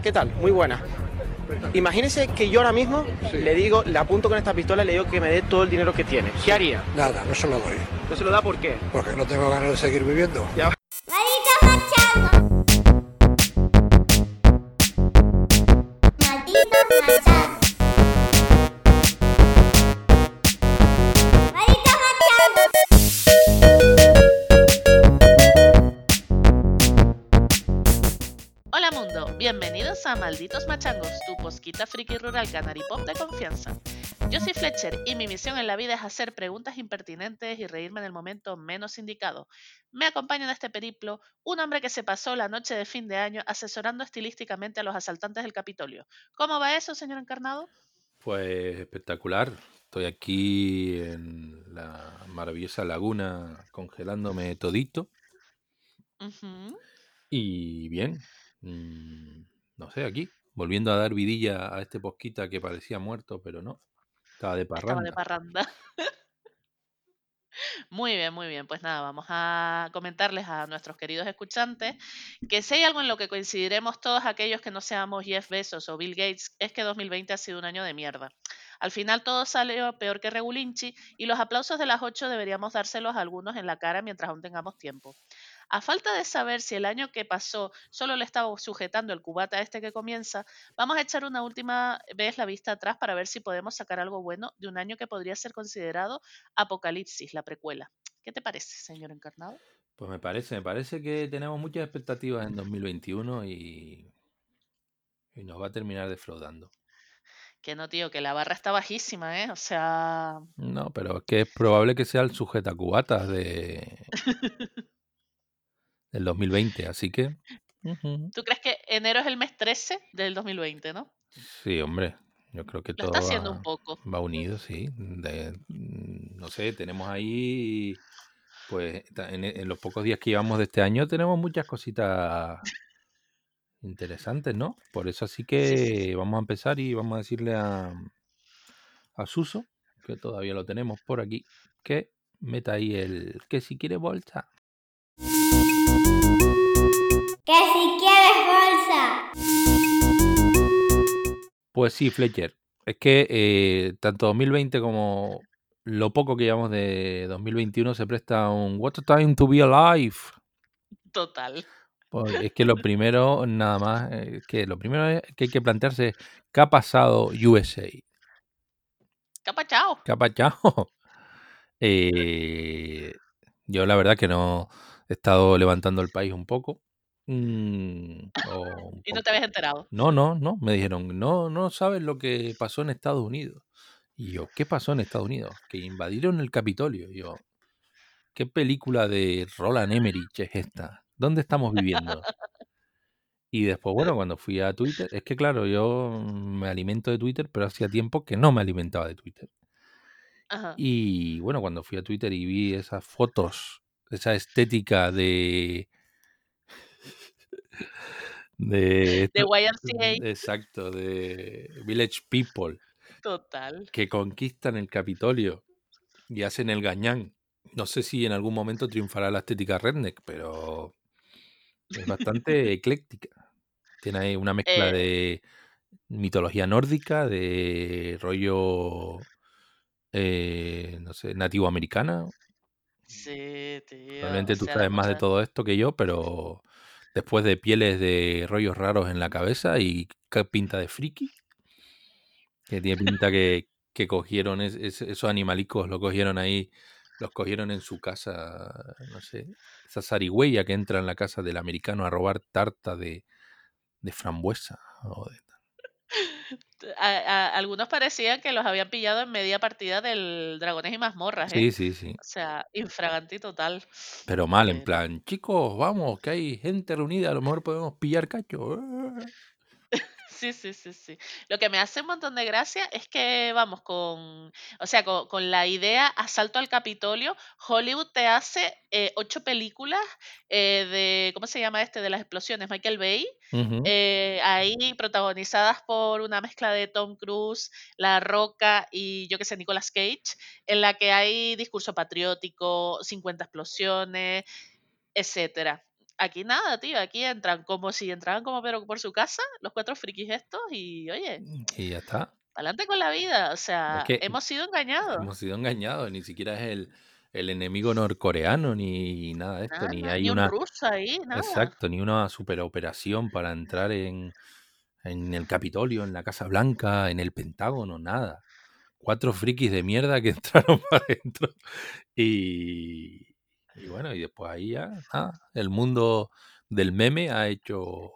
¿Qué tal? Muy buena. Imagínese que yo ahora mismo le digo, le apunto con esta pistola y le digo que me dé todo el dinero que tiene. ¿Qué haría? Nada, no se lo doy. ¿No se lo da por qué? Porque no tengo ganas de seguir viviendo. Ya. A Malditos Machangos, tu posquita friki rural canary pop de confianza. Yo soy Fletcher y mi misión en la vida es hacer preguntas impertinentes y reírme en el momento menos indicado. Me acompaña en este periplo un hombre que se pasó la noche de fin de año asesorando estilísticamente a los asaltantes del Capitolio. ¿Cómo va eso, señor encarnado? Pues espectacular. Estoy aquí en la maravillosa laguna congelándome todito. Y bien, mm, no sé, aquí, volviendo a dar vidilla a este posquita que parecía muerto, pero no. Estaba de Estaba de parranda. parranda. Muy bien, muy bien. Pues nada, vamos a comentarles a nuestros queridos escuchantes que si hay algo en lo que coincidiremos todos aquellos que no seamos Jeff Bezos o Bill Gates es que 2020 ha sido un año de mierda. Al final todo salió peor que Regulinchi y los aplausos de las 8 deberíamos dárselos a algunos en la cara mientras aún tengamos tiempo. A falta de saber si el año que pasó solo le estaba sujetando el cubata a este que comienza, vamos a echar una última vez la vista atrás para ver si podemos sacar algo bueno de un año que podría ser considerado Apocalipsis, la precuela. ¿Qué te parece, señor encarnado? Pues me parece, me parece que tenemos muchas expectativas en 2021 y, y nos va a terminar defraudando. Que no, tío, que la barra está bajísima, ¿eh? O sea, No, pero es que es probable que sea el sujetacubatas de del 2020, así que. ¿tú crees que enero es el mes 13 del 2020, no? sí, hombre, yo creo que Lo todo está haciendo un va, poco. va unido, sí. De- mm, no sé, tenemos ahí, pues, en, en los pocos días que llevamos de este año tenemos muchas cositas interesantes, ¿no? Por eso así Sí, sí, sí. que vamos a empezar y vamos a decirle a, a Suso, que todavía lo tenemos por aquí, que meta ahí el que si quiere bolsa. Que si quieres bolsa. Pues sí, Fletcher. Es que eh, tanto 2020 como lo poco que llevamos de 2021 se presta a un What a time to be alive. Total. Pues es que lo primero, nada más, eh, que lo primero es que hay que plantearse qué ha pasado USA. Capa, chao. ¿Qué ha pasado? Eh, yo la verdad que no he estado levantando el país un poco. Mm, Y no te habías enterado. No, no, no. Me dijeron, no, no sabes lo que pasó en Estados Unidos. Y yo, ¿qué pasó en Estados Unidos? Que invadieron el Capitolio. Y yo, ¿qué película de Roland Emmerich es esta? ¿Dónde estamos viviendo? Y después, bueno, cuando fui a Twitter, es que claro, yo me alimento de Twitter, pero hacía tiempo que no me alimentaba de Twitter. Ajá. Y bueno, cuando fui a Twitter y vi esas fotos, esa estética de... De, De YMCA. exacto, de Village People Total. que conquistan el Capitolio y hacen el gañán. No sé si en algún momento triunfará la estética redneck, pero es bastante ecléctica. Tiene ahí una mezcla Eh, de mitología nórdica, de rollo, eh, no sé, nativo americana. sí, tío. Probablemente O tú sea, sabes más de todo esto que yo, pero después de pieles de rollos raros en la cabeza y pinta de friki, que tiene pinta que, que cogieron es- es- esos animalicos, lo cogieron ahí, los cogieron en su casa, no sé, esa zarigüeya que entra en la casa del americano a robar tarta de, de frambuesa. o de- A- a- algunos parecían que los habían pillado en media partida del Dragones y Mazmorras, ¿eh? Sí, sí, sí. O sea, infraganti total. Pero mal, en Pero- plan, chicos, vamos, que hay gente reunida, a lo mejor podemos pillar cacho. Sí, sí, sí, sí. Lo que me hace un montón de gracia es que, vamos, con, o sea, con, con la idea Asalto al Capitolio, Hollywood te hace eh, ocho películas eh, de, ¿cómo se llama este? De las explosiones, Michael Bay, eh, ahí protagonizadas por una mezcla de Tom Cruise, La Roca y yo que sé, Nicolas Cage, en la que hay discurso patriótico, 50 explosiones, etcétera. Aquí nada, tío, aquí entran como si entraban como pero por su casa, los cuatro frikis estos, y oye, Y ya está. adelante con la vida. O sea, que- hemos sido engañados. Hemos sido engañados. Ni siquiera es el, el enemigo norcoreano ni nada de esto. Nada, ni hay ni una. un ruso ahí, nada. Exacto, ni una superoperación para entrar en, en el Capitolio, en la Casa Blanca, en el Pentágono, nada. Cuatro frikis de mierda que entraron para adentro. Y, y bueno, y después ahí ya, nada, el mundo del meme ha hecho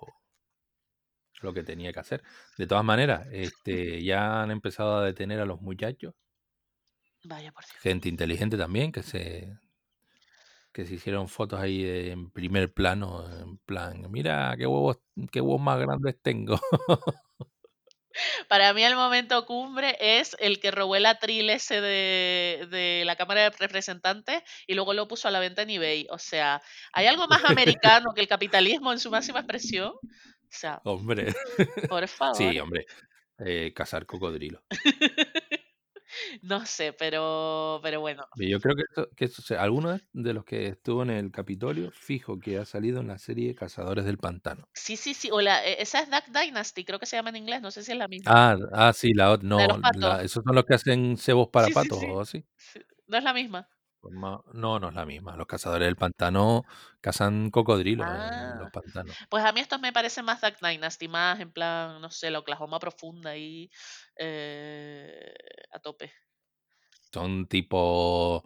lo que tenía que hacer. De todas maneras, este, ya han empezado a detener a los muchachos, Vaya por Dios. gente inteligente también, que se que se hicieron fotos ahí de- en primer plano, en plan, mira qué huevos, qué huevos más grandes tengo. Para mí el momento cumbre es el que robó el atril ese de, de la Cámara de Representantes y luego lo puso a la venta en eBay. O sea, ¿hay algo más americano que el capitalismo en su máxima expresión? O sea, hombre. por favor. Sí, hombre. eh, cazar cocodrilo. No sé, pero, pero bueno. Y Yo creo que, esto, que esto- o sea, alguno de- de los que estuvo en el Capitolio, fijo que ha salido en la serie Cazadores del Pantano. Sí, sí, sí. O la, e- esa es Duck Dynasty, creo que se llama en inglés. No sé si es la misma. Ah, ah sí, la otra. La de No, los patos. la- esos son los que hacen cebos para Sí, sí, patos sí. o así. Sí, No es la misma. No, no es la misma. Los cazadores del pantano cazan cocodrilos en Ah. los pantanos. Pues a mí estos me parecen más Duck Dynasty, más en plan, no sé, la Oklahoma profunda ahí eh, a tope. Son tipo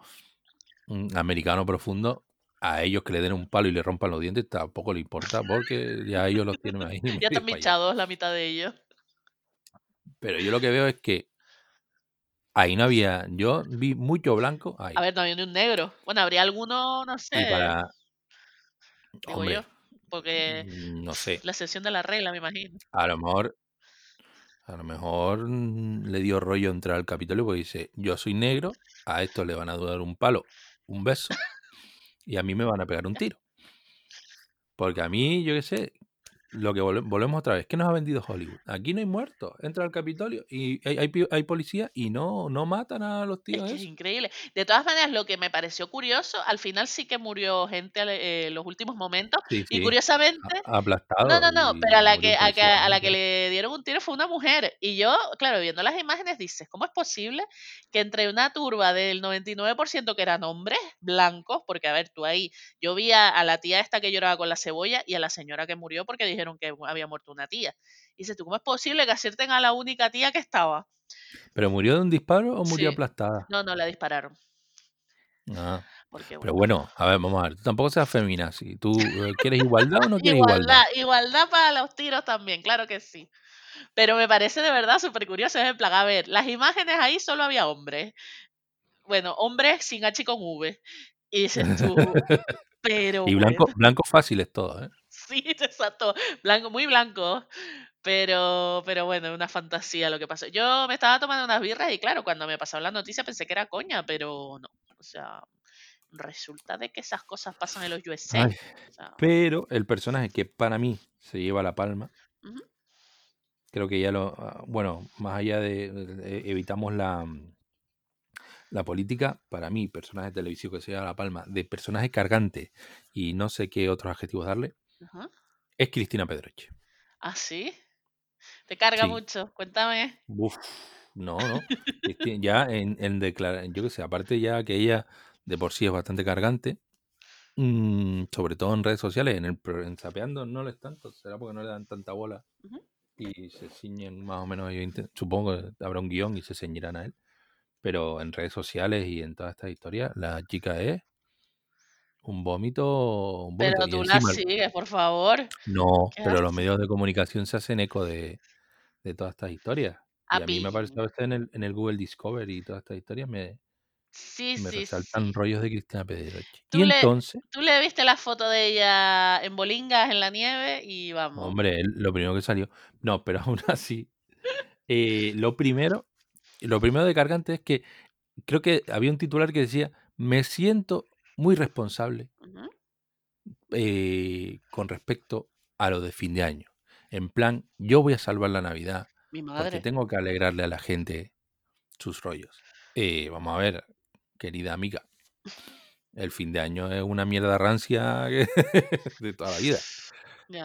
mm, americano profundo. A ellos que le den un palo y le rompan los dientes tampoco le importa porque ya ellos los tienen ahí. Ya están bichados la mitad de ellos. Pero yo lo que veo es que ahí no había. Yo vi mucho blanco ahí. A ver, no había ni un negro. Bueno, habría alguno, no sé, Y para. digo Hombre, yo. Porque mm, no sé. la excepción de la regla, me imagino. A lo mejor. A lo mejor mm, le dio rollo entrar al Capitolio porque dice: Yo soy negro, a esto le van a dar un palo, un beso, y a mí me van a pegar un tiro. Porque a mí, yo qué sé, lo que volve- volvemos otra vez, ¿qué nos ha vendido Hollywood? Aquí no hay muertos, entra al Capitolio y hay, hay, policía y no, no matan a los Es tíos que es increíble. De todas maneras, lo que me pareció curioso, al final sí que murió gente eh, en los últimos momentos. Sí, Y curiosamente, a- aplastado. No, no, no, pero a la que, a, que- a la que le dieron un tiro fue una mujer. Y yo, claro, viendo las imágenes dices, ¿cómo es posible que entre una turba del 99% que eran hombres blancos, porque a ver, tú ahí, yo vi a, a la tía esta que lloraba con la cebolla y a la señora que murió porque dijeron que había muerto una tía. Y dices, ¿tú cómo es posible que acierten a la única tía que estaba? ¿Pero murió de un disparo o murió Sí. aplastada? No, no, la dispararon. Ah, Porque, pero bueno, a ver, vamos a ver. Tú tampoco seas feminazi. ¿Tú eh, quieres igualdad o no quieres igualdad? Igualdad, igualdad para los tiros también, claro que sí. Pero me parece de verdad súper curioso. Es en plan, a ver, las imágenes ahí solo había hombres. Bueno, hombres sin H y con V. Y dices tú, pero Y blanco, bueno, blanco fáciles todos, ¿eh? Sí, exacto, blanco, muy blanco. Pero, pero bueno, una fantasía lo que pasó. Yo me estaba tomando unas birras y claro, cuando me pasaron la noticia pensé que era coña, pero no. O sea, resulta de que esas cosas pasan en los USA. Ay, O sea, pero el personaje que para mí se lleva la palma, creo que ya lo. ah, Bueno, más allá de. de- evitamos la. mm, La política, para mí, personaje televisivo que se lleva la palma, de personaje cargante y no sé qué otros adjetivos darle, ajá. es Cristina Pedroche. ¿Ah, sí? Te carga Sí. mucho. Cuéntame. Uf, no, no. Ya en, en declarar, yo qué sé, aparte ya que ella de por sí es bastante cargante, mm, sobre todo en redes sociales, en el en Zapeando no les tanto, será porque no le dan tanta bola y se ciñen más o menos, yo supongo que habrá un guion y se ceñirán a él, pero en redes sociales y en todas estas historias, la chica es un vómito, un vómito. Pero tú la sigues, por favor. no, ¿Qué pero los medios de comunicación se hacen eco de, de todas estas historias. Y a mí me aparece a veces en el, en el Google Discovery y todas estas historias me, Sí, me sí, resaltan sí. rollos de Cristina Pedroche. Tú Y le, entonces, tú le viste la foto de ella en bolingas, en la nieve, y vamos. hombre, lo primero que salió. No, pero aún así, eh, lo primero, lo primero de cargante es que creo que había un titular que decía, me siento muy responsable eh, con respecto a lo de fin de año. En plan, yo voy a salvar la Navidad Mi porque tengo que alegrarle a la gente sus rollos. Eh, vamos a ver, querida amiga. el fin de año es una mierda rancia de toda la vida.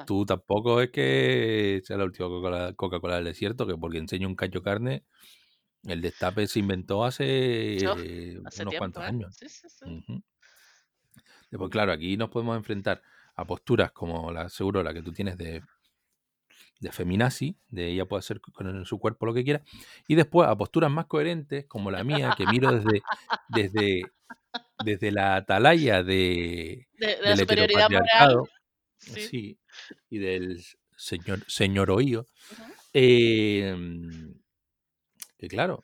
Tú tampoco es que sea la última Coca-Cola del desierto, que porque enseño un cacho carne, el destape se inventó hace, unos tiempo, cuantos ¿eh? años. Sí, sí, sí. Después, claro, aquí nos podemos enfrentar a posturas como la seguro la que tú tienes de, de feminazi, de ella puede hacer con su cuerpo lo que quiera, y después a posturas más coherentes como la mía, que miro desde, desde, desde la atalaya de, De, de la superioridad moral. Sí. sí, y del señor, señor Ujú. eh, que claro,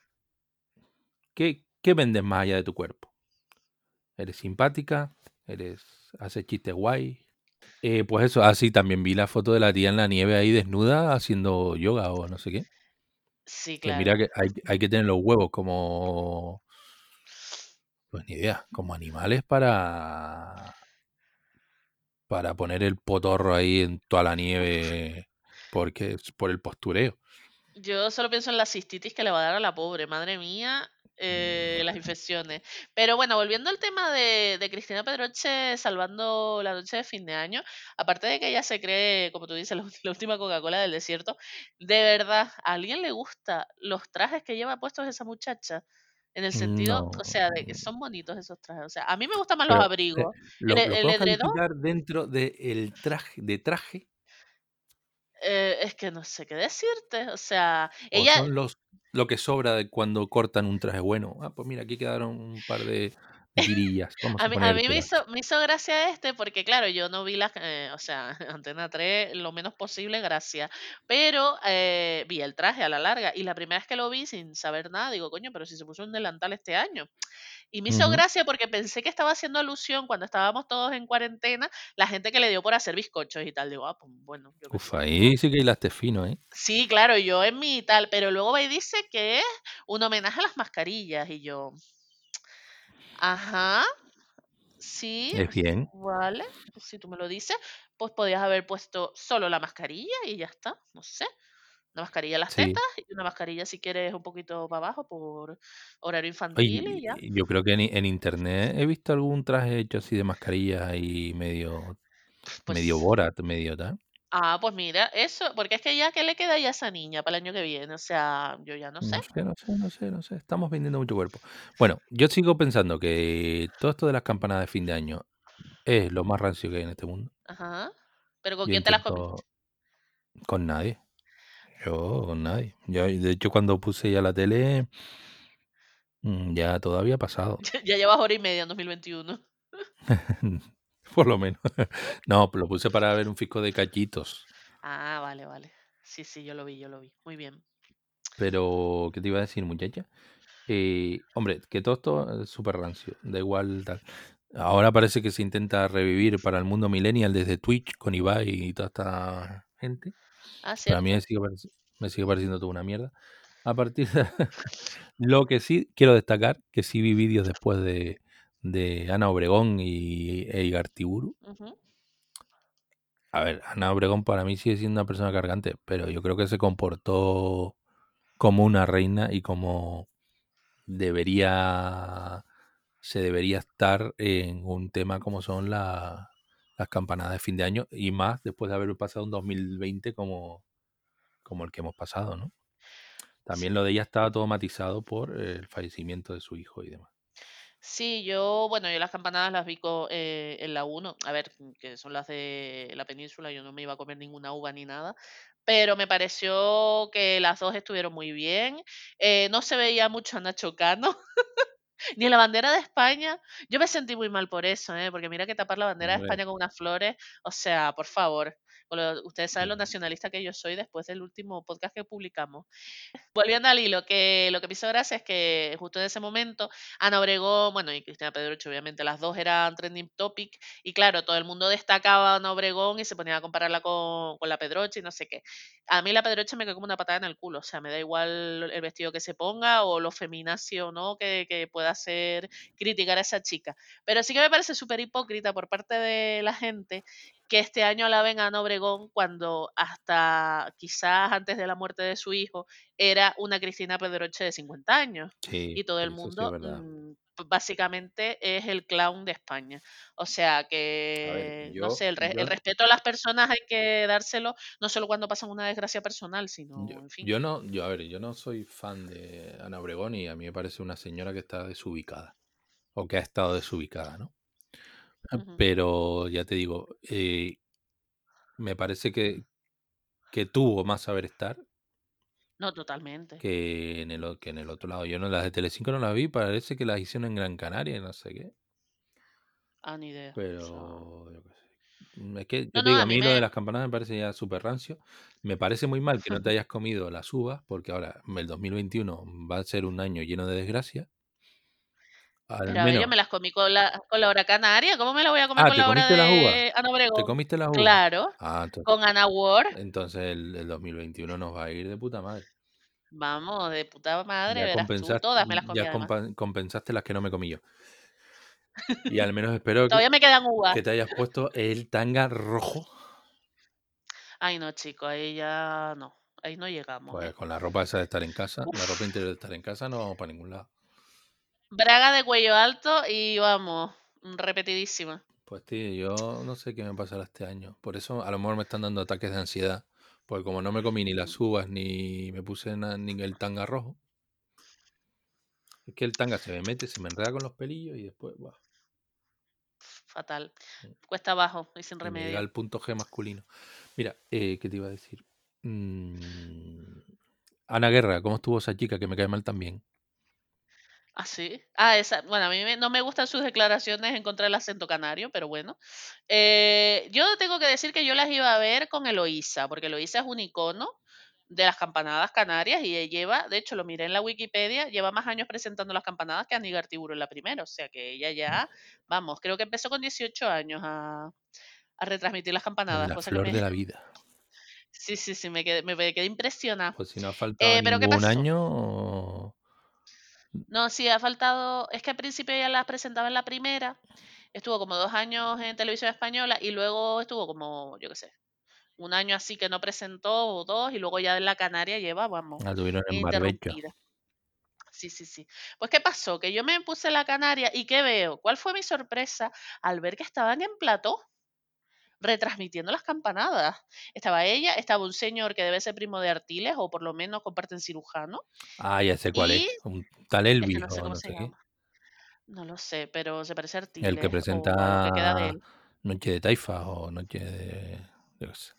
¿qué, ¿qué vendes más allá de tu cuerpo? ¿Eres simpática? ¿Eres haces chistes guay? Eh, pues eso, así también vi la foto de la tía en la nieve ahí desnuda haciendo yoga o no sé qué. Sí, Que claro. mira que hay, hay que tener los huevos como... Pues ni idea, como animales para... Para poner el potorro ahí en toda la nieve porque es por el postureo. Yo solo pienso en la cistitis que le va a dar a la pobre, madre mía, eh, las infecciones. Pero bueno, volviendo al tema de, de Cristina Pedroche salvando la noche de fin de año, aparte de que ella se cree, como tú dices, la, última Coca-Cola del desierto, de verdad, ¿a alguien le gusta los trajes que lleva puestos esa muchacha? En el sentido, No. o sea, de que son bonitos esos trajes. O sea, a mí me gustan más los eh, abrigos. ¿lo, El, lo el edredón, dentro del traje, de traje? eh, es que no sé qué decirte. O sea, ¿O ella, son los lo que sobra de cuando cortan un traje bueno? Ah, pues mira, aquí quedaron un par de, Vamos A a mí, a poner mí me hizo, me hizo gracia este porque, claro, yo no vi las, eh, o sea, Antena 3 lo menos posible, gracias. Pero eh, vi el traje a la larga y la primera vez que lo vi sin saber nada, digo, coño, pero si se puso un delantal este año. Y me hizo gracia porque pensé que estaba haciendo alusión cuando estábamos todos en cuarentena, la gente que le dio por hacer bizcochos y tal. Digo, ah, pues bueno, yo Uf, ahí sí que hilaste fino, ¿eh? Sí, claro, yo en mi tal, pero luego y dice que es un homenaje a las mascarillas y yo, ajá. Sí, Es bien. vale, pues si tú me lo dices, pues podías haber puesto solo la mascarilla y ya está, no sé. Una mascarilla en las Sí. tetas y una mascarilla si quieres un poquito para abajo por horario Oye, infantil y ya. yo creo que en, en internet he visto algún traje hecho así de mascarilla y medio, medio Pues, Borat, medio tal. Ah, pues mira, eso, porque es que ya, ¿qué le queda ya a esa niña para el año que viene? O sea, yo ya no sé. No sé, no sé, no sé, no sé. Estamos vendiendo mucho cuerpo. Bueno, yo sigo pensando que todo esto de las campanadas de fin de año es lo más rancio que hay en este mundo. Ajá. Pero ¿con Yo quién te las comiste? intento con nadie. Yo con nadie. Yo, de hecho, cuando puse ya la tele, mm, ya todo había pasado. Ya llevas hora y media en 2021. Por lo menos. No, lo puse para ver un fisco de cachitos. Ah, vale, vale. Sí, sí, yo lo vi, yo lo vi. Muy bien. Pero, ¿qué te iba a decir, muchacha? Eh, hombre, que todo esto es súper rancio, da igual tal. Ahora parece que se intenta revivir para el mundo millennial desde Twitch con Ibai y toda esta gente. Ah, Pero a mí me sigue, me sigue pareciendo toda una mierda. A partir de... Lo que sí quiero destacar, que sí vi vídeos después de, de Ana Obregón y e Igartiburu. Ujú. A ver, Ana Obregón para mí sigue siendo una persona cargante, pero yo creo que se comportó como una reina y como debería se debería estar en un tema como son la- las campanadas de fin de año y más después de haber pasado un 2020 como, como el que hemos pasado, ¿no? También lo de ella estaba todo matizado por el fallecimiento de su hijo y demás. Sí, yo, bueno, yo las campanadas las vi eh, en la 1, a ver, que son las de la península, yo no me iba a comer ninguna uva ni nada, pero me pareció que las dos estuvieron muy bien. eh, no se veía mucho a Nacho Cano, ni la bandera de España. Yo me sentí muy mal por eso, ¿eh? porque mira que tapar la bandera de España con unas flores, o sea, por favor. ustedes saben lo nacionalista que yo soy después del último podcast que publicamos. Volviendo al hilo, que lo que me hizo gracia es que justo en ese momento Ana Obregón, bueno, y Cristina Pedroche, obviamente, las dos eran trending topic, y claro, todo el mundo destacaba a Ana Obregón y se ponía a compararla con, con la Pedroche y no sé qué. A mí la Pedroche me quedó como una patada en el culo, o sea, me da igual el vestido que se ponga o lo feminacio no que, que pueda hacer criticar a esa chica. Pero sí que me parece súper hipócrita por parte de la gente que este año alaben a Ana Obregón cuando hasta quizás antes de la muerte de su hijo era una Cristina Pedroche de 50 años. sí, Y todo el sí básicamente es el clown de España. O sea que, no yo- sé, el, re- yo- el respeto a las personas hay que dárselo, no solo cuando pasan una desgracia personal, sino, Yo, en fin. yo no, yo a ver, yo no soy fan de Ana Obregón y a mí me parece una señora que está desubicada o que ha estado desubicada, ¿no? Ujú. Pero ya te digo, eh, me parece que, que tuvo más saber estar No, totalmente. que en el, que en el otro lado. Yo no las de Telecinco no las vi, parece que las hicieron en Gran Canaria no sé qué. Ah, ni idea. Pero yo qué sé. Mm, Es que yo No, te digo, a a mí lo de las campanadas me parece ya súper rancio. Me parece muy mal que no te hayas comido las uvas, porque ahora el 2021 va a ser un año lleno de desgracia. Al Pero yo me las comí con la, con la hora canaria. ¿Cómo me la voy a comer Ah, con ¿te la hora las de Ana ¿te Obregón? comiste las uvas? Claro, Ah, entonces, con Ana Ward. entonces el, el 2021 nos va a ir de puta madre. Vamos, de puta madre, Ya verás tú. compensaste, Todas me las comí ya además. compensaste las que no me comí yo. Y al menos espero que, Todavía me quedan uvas. que te hayas puesto el tanga rojo. Ay, no, chico, ahí ya no. Ahí no llegamos. Pues ¿eh? con la ropa esa de estar en casa, la ropa interior de estar en casa, no vamos para ningún lado. Braga de cuello alto y vamos, repetidísima. Pues tío, yo no sé qué me pasará este año. Por eso a lo mejor me están dando ataques de ansiedad. Porque como no me comí ni las uvas ni me puse na- ni el tanga rojo. Es que el tanga se me mete, se me enreda con los pelillos y después buah, Fatal. Cuesta abajo y sin y me llega remedio. al punto G masculino. Mira, eh, ¿qué te iba a decir? Mm, Ana Guerra, ¿cómo estuvo esa chica que me cae mal también? Ah, sí. Ah, esa. Bueno, a mí me- no me gustan sus declaraciones en contra del acento canario, pero bueno. Eh, yo tengo que decir que yo las iba a ver con Eloísa, porque Eloísa es un icono de las campanadas canarias y ella lleva, de hecho lo miré en la Wikipedia, lleva más años presentando las campanadas que Anígar Tiburo en la primera, o sea que ella ya, vamos, creo que empezó con 18 años a, a retransmitir las campanadas, La cosa que flor me... de la vida. Sí, sí, sí, me quedé, me quedé impresionada. Pues si no ha faltado Eh, pero ¿qué ningún año. No, sí, ha faltado. Es que al principio ella las presentaba en la primera, estuvo como dos años en televisión española y luego estuvo como, yo qué sé, un año así que no presentó o dos y luego ya en la Canaria lleva, vamos, La tuvieron en Marbella. ininterrumpida. Sí, sí, sí. Pues ¿qué pasó? Que yo me puse la Canaria y ¿qué veo? ¿Cuál fue mi sorpresa al ver que estaban en plató retransmitiendo las campanadas? Estaba ella, estaba un señor que debe ser primo de Artiles o por lo menos comparten cirujano. Ah, ya sé cuál Y es. Un tal es que Elvis no sé o cómo no se sé llama. No lo sé, pero se parece a El que Artiles lo que queda de presenta él. Noche de Taifa o Noche de. yo sé,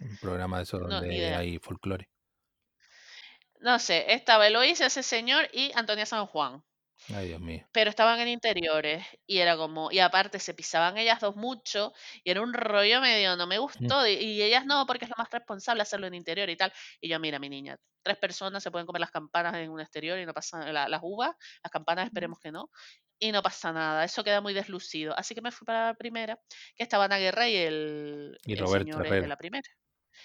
un programa de No, ni donde hay folclore. No sé, estaba Eloísa, ese señor y Antonia San Juan. Ay, Dios mío. Pero estaban en interiores y era como, y aparte se pisaban ellas dos mucho y era un rollo medio, no me gustó. Y, y ellas no, porque es lo más responsable hacerlo en interior y tal. Y yo, mira, mi niña, tres personas se pueden comer las campanas en un exterior y no pasa la- las uvas, las campanas esperemos que no. Y no pasa nada, eso queda muy deslucido. Así que me fui para la primera, que estaba Ana Guerra y el, Y el Roberto señor de Herrera. la primera.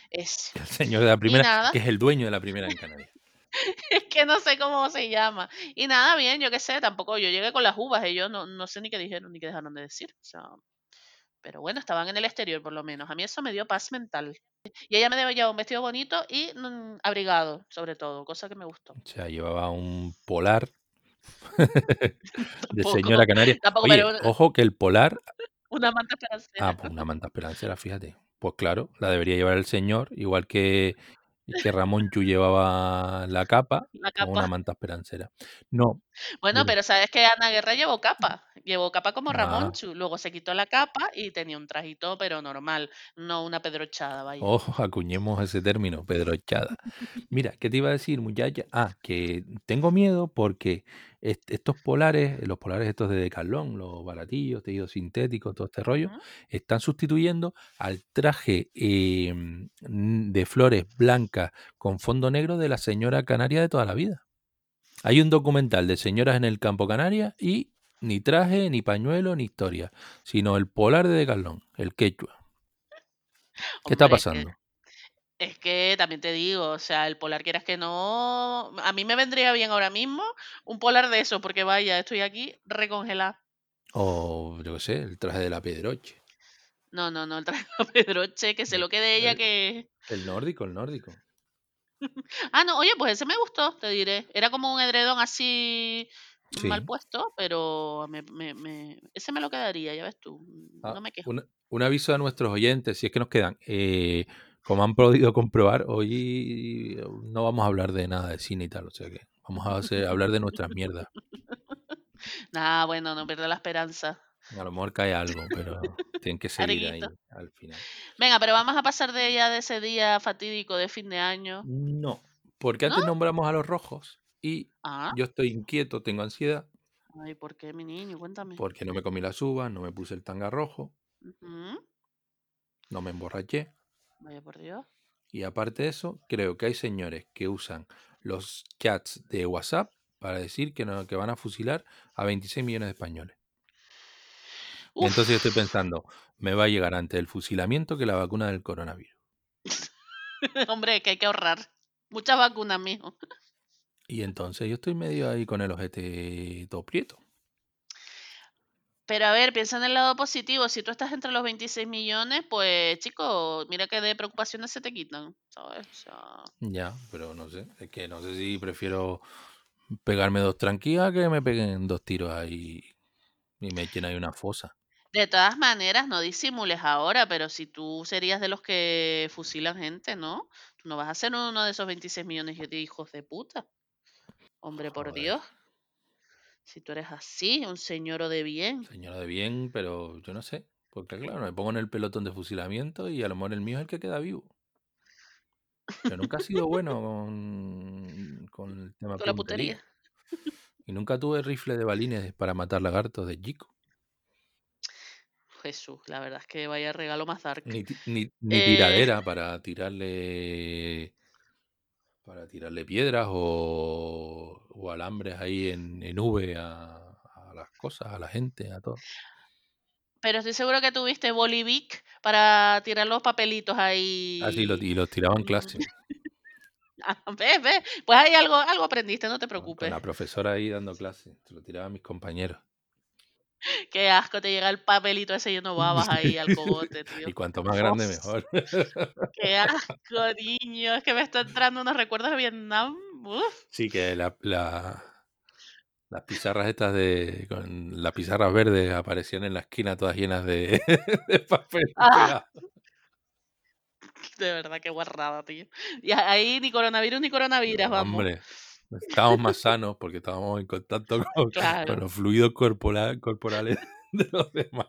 Es, El señor de la y primera, nada, que es el dueño de la primera en Canarias. es que no sé cómo se llama. Y nada, bien, yo qué sé, tampoco, yo llegué con las uvas, ellos no, no sé ni qué dijeron ni qué dejaron de decir. O sea, pero bueno, estaban en el exterior por lo menos. A mí eso me dio paz mental. Y ella me debe llevar un vestido bonito y mm, abrigado, sobre todo, cosa que me gustó. O sea, llevaba un polar de señora canaria. tampoco, Oye, pero una, ojo que el polar. una manta Ah, esperancera. pues una manta esperancera, fíjate. Pues claro, la debería llevar el señor, igual que, que Ramonchu llevaba la capa, La una manta esperancera. No, Bueno, dime. pero sabes que Ana Guerra llevó capa. Llevó capa como Ah, Ramonchu. Luego se quitó la capa y tenía un trajito, pero normal. No una pedrochada, vaya. ojo, acuñemos ese término, Pedro Echada. Mira, ¿qué te iba a decir, muchacha? Ah, que tengo miedo porque est- estos polares, los polares estos de Decathlon, los baratillos, tejidos sintéticos, todo este rollo, están sustituyendo al traje eh, de flores blancas con fondo negro de la señora canaria de toda la vida. Hay un documental de señoras en el campo canaria y ni traje, ni pañuelo, ni historia, sino el polar de Decathlon, el quechua. ¿Qué está Hombre, pasando? Es que también te digo, o sea, el polar quieras que no, a mí me vendría bien ahora mismo un polar de eso, porque vaya, estoy aquí recongelada. O yo qué sé, el traje de la Pedroche. No, no, no, el traje de Pedroche, que se lo quede ella El, que... el nórdico, el nórdico. Ah, no, oye, pues ese me gustó, te diré. Era como un edredón así mal puesto, pero me, me- me- ese me lo quedaría, ya ves tú. Ah, No me quejo. un, un aviso a nuestros oyentes, si es que nos quedan. eh, como han podido comprobar, hoy no vamos a hablar de nada de cine y tal, o sea que vamos a hacer- hablar de nuestras mierdas. Nah, bueno, no pierdo la esperanza. A lo mejor cae algo, pero tienen que seguir ahí al final. Venga, pero vamos a pasar de ya de ese día fatídico de fin de año. No, porque ¿No? antes nombramos a los rojos y Ah, yo estoy inquieto, tengo ansiedad, ay, ¿por qué, mi niño? Cuéntame. porque no me comí las uvas, no me puse el tanga rojo, no me emborraché. Vaya por Dios. Y aparte de eso, creo que hay señores que usan los chats de WhatsApp para decir que, no, que van a fusilar a 26 millones de españoles. Uf, entonces yo estoy pensando, me va a llegar antes el fusilamiento que la vacuna del coronavirus. hombre, que hay que ahorrar. Muchas vacunas, mijo. Y entonces yo estoy medio ahí con el ojete todo prieto. Pero a ver, piensa en el lado positivo. Si tú estás entre los 26 millones, pues, chico, mira que de preocupaciones se te quitan, ¿sabes? O sea, Ya, pero no sé, es que no sé si prefiero pegarme dos tranquilas que me peguen dos tiros ahí y me echen ahí una fosa. de todas maneras, no disimules ahora, pero si tú serías de los que fusilan gente, ¿no? Tú no vas a ser uno de esos 26 millones de hijos de puta. Hombre, por. Dios. Si tú eres así, un señor de bien. Señora de bien, pero yo no sé. Porque claro, me pongo en el pelotón de fusilamiento y a lo mejor el mío es el que queda vivo. Yo nunca he sido bueno con, con el tema Con la putería. Y nunca tuve rifle de balines para matar lagartos de chico. Jesús, la verdad es que vaya regalo más dark. Ni, ni, ni Eh, tiradera para tirarle para tirarle piedras o, o alambres ahí en, en V a, a las cosas, a la gente, a todo. Pero estoy seguro que tuviste Bolivic para tirar los papelitos ahí. Así los, y los tiraban en clase. Ah, ¿Ves, ves? Pues hay algo, algo aprendiste, no te Con, con preocupes. la profesora ahí dando clase. Se lo tiraban mis compañeros. Qué asco, te llega el papelito ese lleno babas ahí al cogote, tío. y cuanto más grande, mejor. Qué asco, niño. Es que me está entrando unos recuerdos de Vietnam. Uf. sí, que la, la- las pizarras estas de. con las pizarras verdes aparecían en la esquina todas llenas de, de papel Ah, de verdad, qué guarrada, tío. Y ahí ni coronavirus ni coronavirus, No, vamos. hombre, estábamos más sanos porque estábamos en contacto con, los fluidos corpora- corporales de los demás.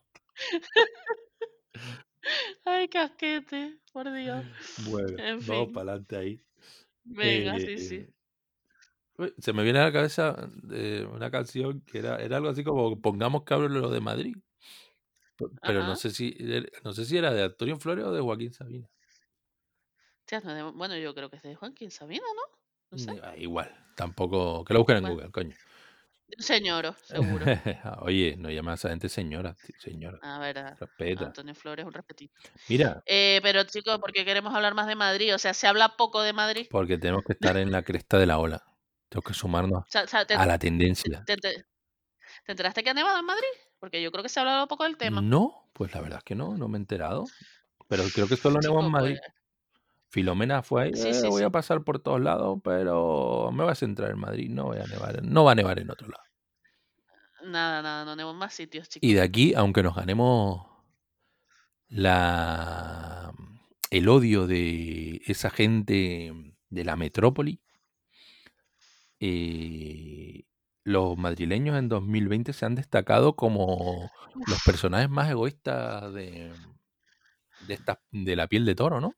Ay, casquete, por Dios. Bueno, En vamos fin. para adelante ahí. Venga, sí, sí. Eh, uy, se me viene a la cabeza eh, una canción que era, era algo así como Pongamos cabros lo de Madrid. Pero no sé si er- no sé si era de Antonio Flores o de Joaquín Sabina. Bueno, yo creo que es de Joaquín Sabina, ¿no? No sé. Ni- ah, igual, tampoco. Que lo busquen en Bueno, Google, coño. un señor, seguro. Oye, no llamas a esa gente señora, señora. A ver, a- Respeta. Antonio Flores, un respetito. Mira, Eh, pero chicos, ¿por qué queremos hablar más de Madrid? O sea, se habla poco de Madrid. porque tenemos que estar en la cresta de la ola. Tenemos que sumarnos O sea, o sea, ¿te, a la te- tendencia. te- te- te enteraste que ha nevado en Madrid? Porque yo creo que se ha hablado poco del tema. No, pues la verdad es que no, no me he enterado. Pero creo que solo nevó en Madrid. Filomena fue ahí, sí, "Eh, sí, voy sí. a pasar por todos lados, pero me voy a centrar en Madrid, no voy a nevar, no va a nevar en otro lado. Nada, nada, no nevó en más sitios, Y chicos. de aquí, aunque nos ganemos la el odio de esa gente de la metrópoli, eh, los madrileños en 2020 se han destacado como los personajes más egoístas de, de, esta, de la piel de toro, ¿no?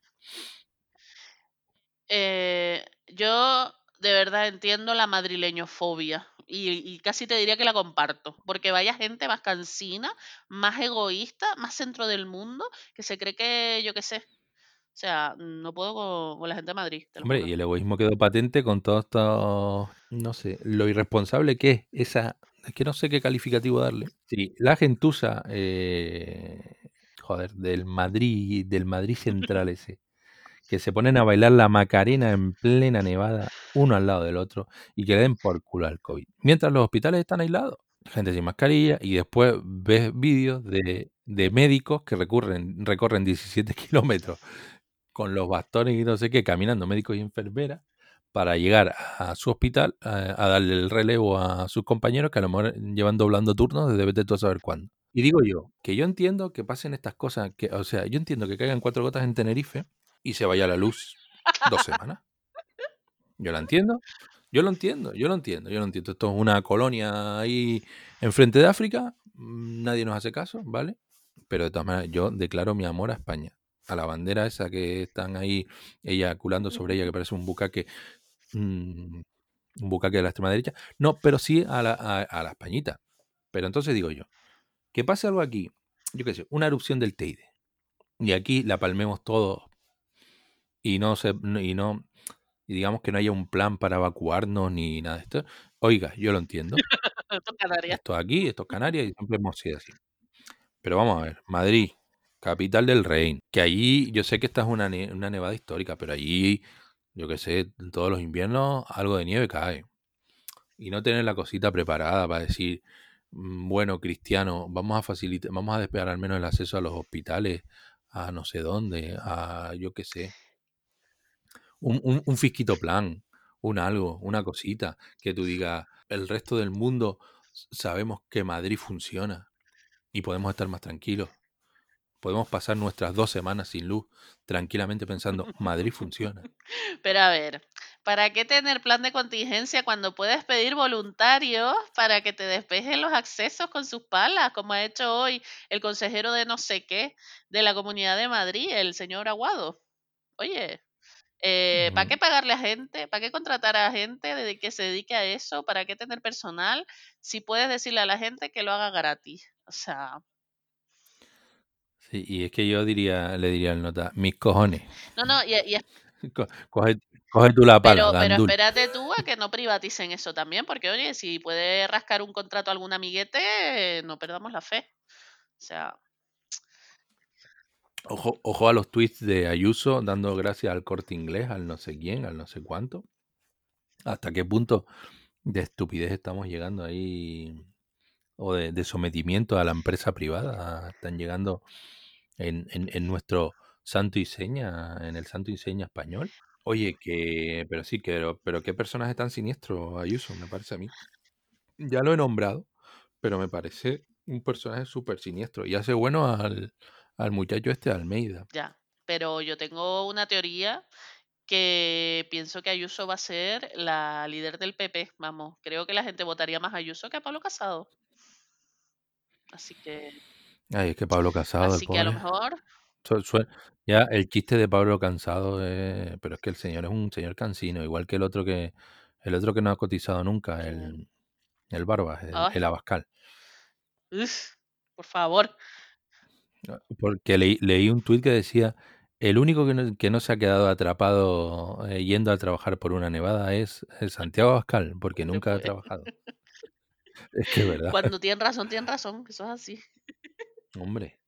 Eh, yo de verdad entiendo la madrileñofobia y, y casi te diría que la comparto, porque vaya gente más cansina, más egoísta, más centro del mundo, que se cree que yo qué sé. O sea, no puedo con, con la gente de Madrid, te lo Hombre, juro. y el egoísmo quedó patente con todo esto, no sé, lo irresponsable que es esa, es que no sé qué calificativo darle. Sí, la gentuza, eh, joder, del Madrid, del Madrid central ese, que se ponen a bailar la Macarena en plena nevada, uno al lado del otro, y que le den por culo al COVID. Mientras los hospitales están aislados, gente sin mascarilla, y después ves vídeos de, de médicos que recurren, recorren 17 kilómetros con los bastones y no sé qué, caminando médicos y enfermeras para llegar a su hospital a, darle el relevo a sus compañeros que a lo mejor llevan doblando turnos desde vete tú a saber cuándo. Y digo yo, que yo entiendo que pasen estas cosas, que, o sea, yo entiendo que caigan cuatro gotas en Tenerife y se vaya la luz dos semanas. Yo la entiendo, yo lo entiendo, yo lo entiendo, yo lo entiendo. Esto es una colonia ahí enfrente de África, mm, nadie nos hace caso, ¿vale? Pero de todas maneras, yo declaro mi amor a España. A la bandera esa que están ahí eyaculando sobre ella, que parece un bucaque, mm, un bucaque de la extrema derecha. No, pero sí a la, a, a la españita. Pero entonces digo yo, que pase algo aquí, yo qué sé, una erupción del Teide. Y aquí la palmemos todos y no se, y no, y digamos que no haya un plan para evacuarnos ni nada de esto. Oiga, yo lo entiendo. Esto es Canarias. Esto aquí, esto es Canarias y siempre hemos sido así. Pero vamos a ver, Madrid, capital del reino, que allí, yo sé que esta es una, ne- una nevada histórica, pero allí, yo qué sé, en todos los inviernos algo de nieve cae. Y no tener la cosita preparada para decir, mm, bueno, Cristiano, vamos a facilitar, vamos a despegar al menos el acceso a los hospitales, a no sé dónde, a yo qué sé. Un, un, fisquito plan, un algo, una cosita, que tú digas, el resto del mundo sabemos que Madrid funciona y podemos estar más tranquilos. Podemos pasar nuestras dos semanas sin luz tranquilamente pensando, Madrid funciona. Pero a ver, ¿para qué tener plan de contingencia cuando puedes pedir voluntarios para que te despejen los accesos con sus palas, como ha hecho hoy el consejero de no sé qué de la Comunidad de Madrid, el señor Aguado? Oye, eh, ¿para qué pagarle a gente? ¿Para qué contratar a gente de que se dedique a eso? ¿Para qué tener personal si puedes decirle a la gente que lo haga gratis? O sea, Sí, y es que yo diría, le diría al nota, mis cojones, no, no, y, y es- co- coge, coge tú la pala, pero, pero espérate tú a que no privaticen eso también, porque oye, si puede rascar un contrato a algún amiguete, no perdamos la fe. O sea, Ojo, ojo a los tweets de Ayuso dando gracias al corte inglés, al no sé quién, al no sé cuánto. ¿Hasta qué punto de estupidez estamos llegando ahí? O de, sometimiento a la empresa privada. Están llegando en, en- nuestro santo y seña, en el santo y seña español. Oye, que, pero sí, pero, pero qué personaje tan siniestro, Ayuso, me parece a mí. Ya lo he nombrado, pero me parece un personaje súper siniestro. Y hace bueno al, al muchacho este de Almeida. ya. Pero yo tengo una teoría que pienso que Ayuso va a ser la líder del PP. Vamos, creo que la gente votaría más a Ayuso que a Pablo Casado. Así que, Ay, es que Pablo Casado, el así que a lo mejor, ya el chiste de Pablo Cansado es, pero es que el señor es un señor cansino, igual que el otro que el otro que no ha cotizado nunca, el, el Barbas, el Abascal. uf, por favor. Porque leí, leí un tuit que decía, el único que no, que no se ha quedado atrapado eh, yendo a trabajar por una nevada es, es Santiago Abascal, porque nunca ha trabajado. Es que es verdad, Cuando tienen razón, tienen razón. Eso es así. hombre.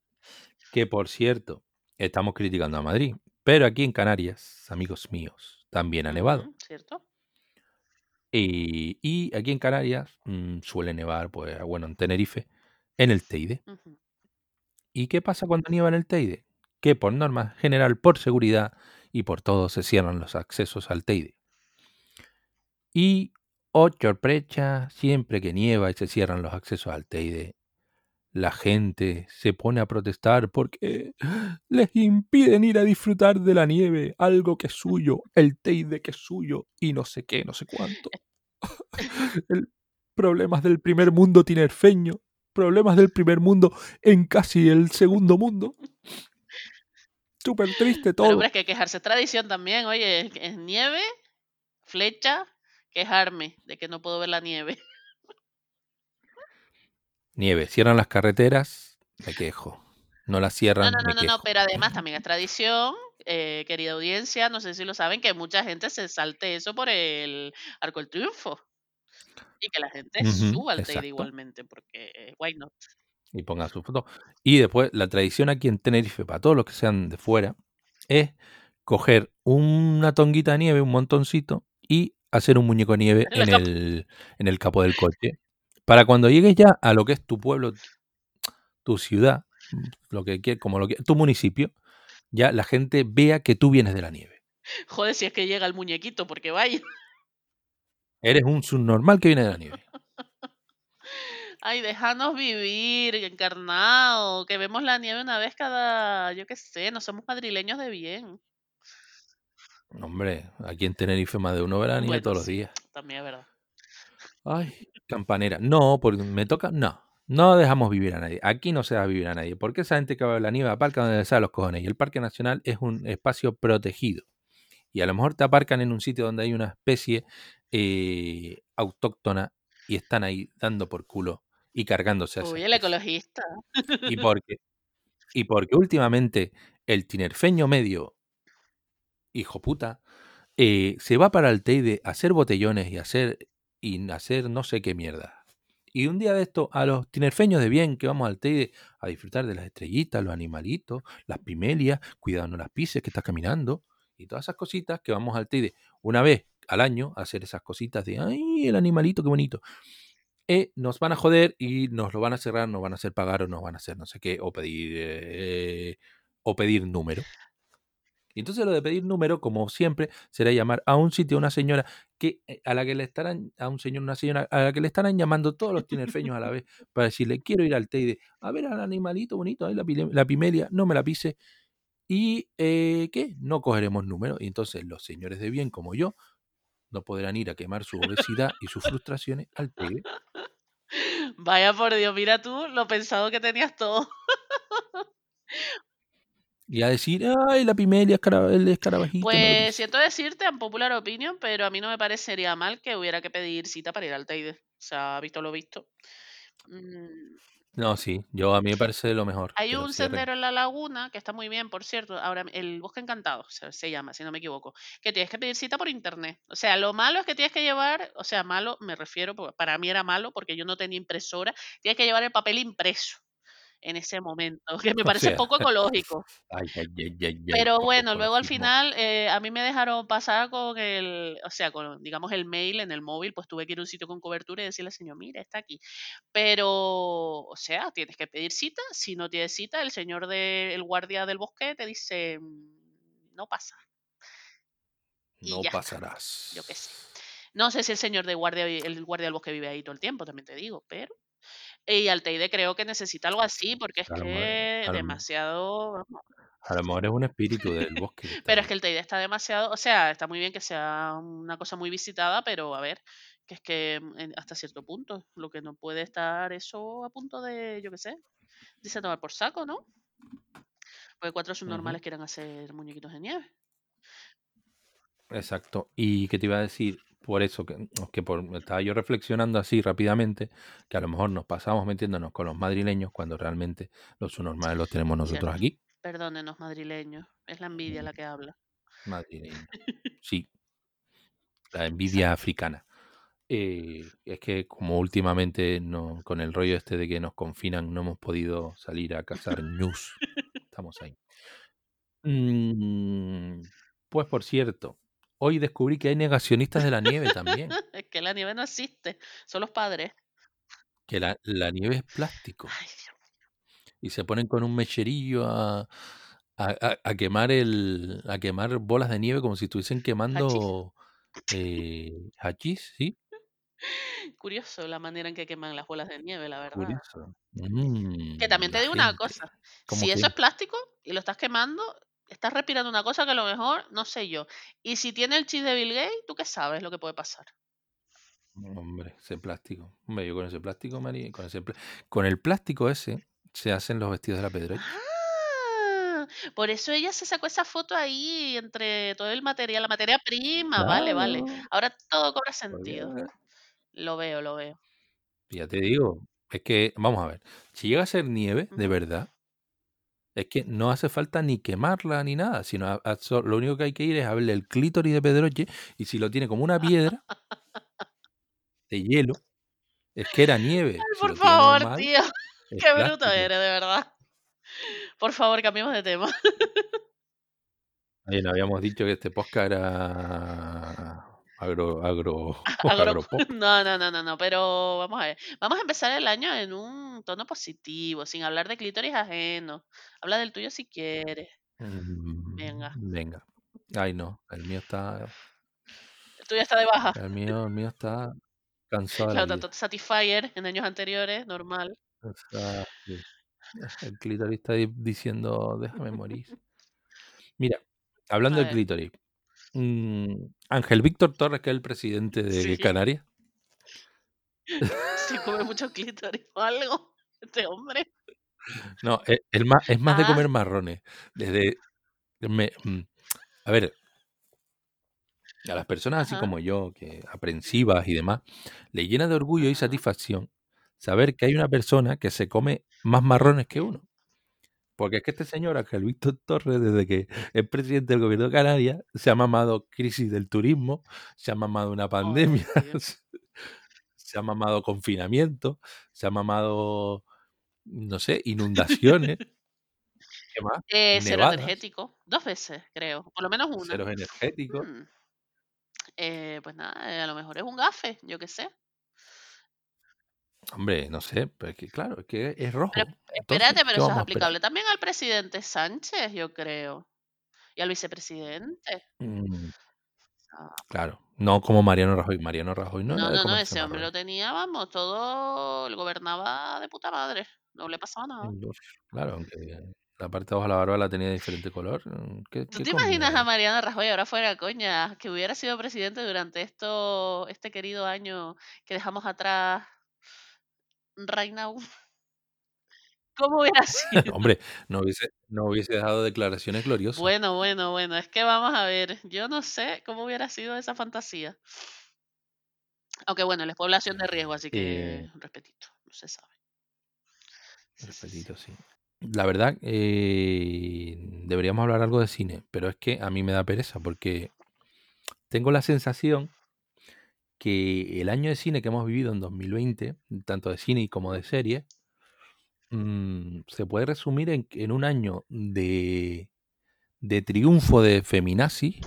Que por cierto, estamos criticando a Madrid, pero aquí en Canarias, amigos míos, también ha nevado. ¿Cierto? Y, y aquí en Canarias mm, suele nevar, pues bueno, en Tenerife, en el Teide. ¿Y qué pasa cuando nieva en el Teide? Que por norma general, por seguridad y por todo, se cierran los accesos al Teide. Y, oh sorpresa, siempre que nieva y se cierran los accesos al Teide, la gente se pone a protestar porque les impiden ir a disfrutar de la nieve, algo que es suyo, el Teide que es suyo y no sé qué, no sé cuánto. El- problemas del primer mundo tinerfeño, problemas del primer mundo en casi el segundo mundo. Súper triste Pero hombre, todo. es que quejarse es tradición también. Oye, es nieve, flecha, quejarme de que no puedo ver la nieve. Nieve, cierran las carreteras, me quejo. No las No, cierran, no, no, me no, no, quejo. pero además también es tradición, eh, querida audiencia, no sé si lo saben, que mucha gente se salte eso por el Arco del Triunfo. Y que la gente suba al Teide exacto. igualmente, porque why not? Y ponga su foto. Y después, la tradición aquí en Tenerife, para todos los que sean de fuera, es coger una tonguita de nieve, un montoncito, y hacer un muñeco de nieve En el, en el capó del coche. Para cuando llegues ya a lo que es tu pueblo, tu ciudad, lo que quie- como lo que, tu municipio, ya la gente vea que tú vienes de la nieve. Joder, si es que llega el muñequito, porque vaya. Eres un subnormal que viene de la nieve. Ay, déjanos vivir, encarnado, que vemos la nieve una vez cada, yo qué sé, no somos madrileños de bien. Hombre, aquí en Tenerife más de uno verá nieve Bueno, todos los sí, días. también es verdad. Ay, campanera. No, porque me toca. No, no dejamos vivir a nadie. Aquí no se deja vivir a nadie. Porque esa gente que va a ver la nieve aparca donde les sale los cojones. Y el Parque Nacional es un espacio protegido. Y a lo mejor te aparcan en un sitio donde hay una especie eh, autóctona y están ahí dando por culo y cargándose Uy, el ecologista. Y porque, y porque últimamente el tinerfeño medio, hijo puta, eh, se va para el Teide a hacer botellones y hacer, y hacer no sé qué mierda. Y un día de esto, a los tinerfeños de bien que vamos al Teide a disfrutar de las estrellitas, los animalitos, las pimelias, cuidado no las pises que estás caminando, y todas esas cositas que vamos al Teide una vez al año hacer esas cositas de, ay, el animalito, qué bonito. Eh, nos van a joder y nos lo van a cerrar, nos van a hacer pagar o nos van a hacer no sé qué, o pedir, eh, o pedir número. Entonces lo de pedir número, como siempre, será llamar a un sitio a una señora que eh, a la que le estarán, a un señor, una señora, a la que le estarán llamando todos los tinerfeños a la vez para decirle, quiero ir al Teide, a ver al animalito bonito, ahí la, la pimelia, no me la pise. Y eh, ¿qué? No cogeremos número. Y entonces los señores de bien como yo no podrán ir a quemar su obesidad y sus frustraciones al Teide. Vaya por Dios, mira tú lo pensado que tenías todo. Y a decir, ay, la pimelia, el escarabajito. Pues pise". siento decirte, en popular opinion, pero a mí no me parecería mal que hubiera que pedir cita para ir al Teide. O sea, visto lo visto. Mm, No, sí, yo a mí me parece lo mejor. Hay un sendero en la laguna que está muy bien, por cierto. Ahora, el Bosque Encantado se, se llama, si no me equivoco. Que tienes que pedir cita por internet. O sea, lo malo es que tienes que llevar, o sea, malo, me refiero, para mí era malo porque yo no tenía impresora. Tienes que llevar el papel impreso en ese momento, que me O parece sea, poco ecológico. ay, ay, ay, ay, ay, Pero bueno, luego al final eh, a mí me dejaron pasar con el, o sea, con, digamos, el mail en el móvil, pues tuve que ir a un sitio con cobertura y decirle al señor, mira, está aquí. Pero, o sea, tienes que pedir cita. Si no tienes cita, el señor del guardia del bosque te dice, "Mm, no pasa. Y No está. pasarás. Yo qué sé. No sé si el señor de guardia, el guardia del bosque vive ahí todo el tiempo, también te digo, pero... Y Alteide creo que necesita algo así, porque es mejor, que lo, demasiado... a lo mejor es un espíritu del bosque Pero es que el Teide está demasiado, o sea, está muy bien que sea una cosa muy visitada, pero a ver, que es que mm, hasta cierto punto, lo que no puede estar eso a punto de, yo qué sé, dice tomar por saco, ¿no? Porque cuatro subnormales quieran hacer muñequitos de nieve. Exacto. Y que te iba a decir, por eso, que, que por, estaba yo reflexionando así rápidamente, que a lo mejor nos pasamos metiéndonos con los madrileños cuando realmente los subnormales los tenemos nosotros aquí. Perdónenos, madrileños. Es la envidia la que habla. Madrileños. Sí, la envidia africana. Eh, es que como últimamente no, con el rollo este de que nos confinan no hemos podido salir a cazar news. Estamos ahí. Mm, pues por cierto, hoy descubrí que hay negacionistas de la nieve también. es que la nieve no existe, son los padres. Que la, la nieve es plástico. Ay, Dios. Y se ponen con un mecherillo a, a- a- quemar el, a quemar bolas de nieve como si estuviesen Hachís. quemando eh, hachís, ¿sí? Curioso la manera en que queman las bolas de nieve, la verdad. Curioso. Que Mm, también te digo una cosa, ¿Cómo si eso que? es plástico y lo estás quemando, estás respirando una cosa que a lo mejor no sé yo. Y si tiene el chip de Bill Gates, ¿tú qué sabes lo que puede pasar? Hombre, ese plástico. Hombre, yo con ese plástico, Mari, con ese pl- con el plástico ese se hacen los vestidos de la Pedroche. Ah, por eso ella se sacó esa foto ahí entre todo el material, la materia prima, vale, vale. Ahora todo cobra sentido. Lo veo, lo veo. ya te digo, es que, vamos a ver, si llega a ser nieve, de verdad, es que no hace falta ni quemarla ni nada, sino a- a so- lo único que hay que ir es a verle el clítoris de Pedroche y si lo tiene como una piedra de hielo, es que era nieve. Ay, por favor, normal, tío. Qué bruto eres, de verdad. Por favor, cambiemos de tema. No habíamos dicho que este podcast era agro, agro, Agro-. No, no, no, no, no, pero vamos a ver. Vamos a empezar el año en un tono positivo, sin hablar de clítoris ajeno. Habla del tuyo si quieres. Mm, Venga. Venga. Ay, no, el mío está. El tuyo está de baja. El mío, el mío está cansado Claro, tanto Satisfyer en años anteriores, normal. O sea, sí. El clítoris está di- diciendo, déjame morir. Mira, hablando del clítoris. Mm, Ángel Víctor Torres, que es el presidente de Sí. Canarias. Se come mucho clítoris o algo. Este hombre. No, es, es más, es más de Ah. comer marrones. Desde. me- mm, a ver. A las personas así Ajá. como yo, que aprensivas y demás, le llena de orgullo y satisfacción saber que hay una persona que se come más marrones que uno. Porque es que este señor, Ángel Víctor Torres, desde que es presidente del gobierno de Canarias, se ha mamado crisis del turismo, se ha mamado una pandemia, se ha mamado confinamiento, se ha mamado, no sé, inundaciones. ¿Qué más? Eh, cero energético. Dos veces, creo. Por lo menos una. Ceros energéticos. Mm. Eh, pues nada, eh, a lo mejor es un gafe, yo qué sé. Hombre, no sé, pero es que claro, es que es rojo. Pero Entonces, espérate, pero ¿qué eso es aplicable también al presidente Sánchez, yo creo. Y al vicepresidente. Mm, Ah, claro, no como Mariano Rajoy. Mariano Rajoy no, No, no, no, ese hombre lo tenía, vamos, todo, él gobernaba de puta madre, no le pasaba nada. Uf, Claro, aunque la parte de abajo de la barba la tenía de diferente color. mm, ¿Qué, ¿Tú qué te imaginas a? Mariano Rajoy ahora fuera coña, que hubiera sido presidente durante esto, este querido año que dejamos atrás right now? ¿Cómo hubiera sido? Hombre, no hubiese, no hubiese dejado declaraciones gloriosas. Bueno, bueno, bueno, es que vamos a ver, yo no sé cómo hubiera sido esa fantasía. Aunque bueno, él es población de riesgo, así que Eh, respetito, no se sabe. Respetito, sí. La verdad, eh, deberíamos hablar algo de cine, pero es que a mí me da pereza porque tengo la sensación que el año de cine que hemos vivido en 2020, tanto de cine como de serie, mm, se puede resumir en, en un año de, de triunfo de feminazi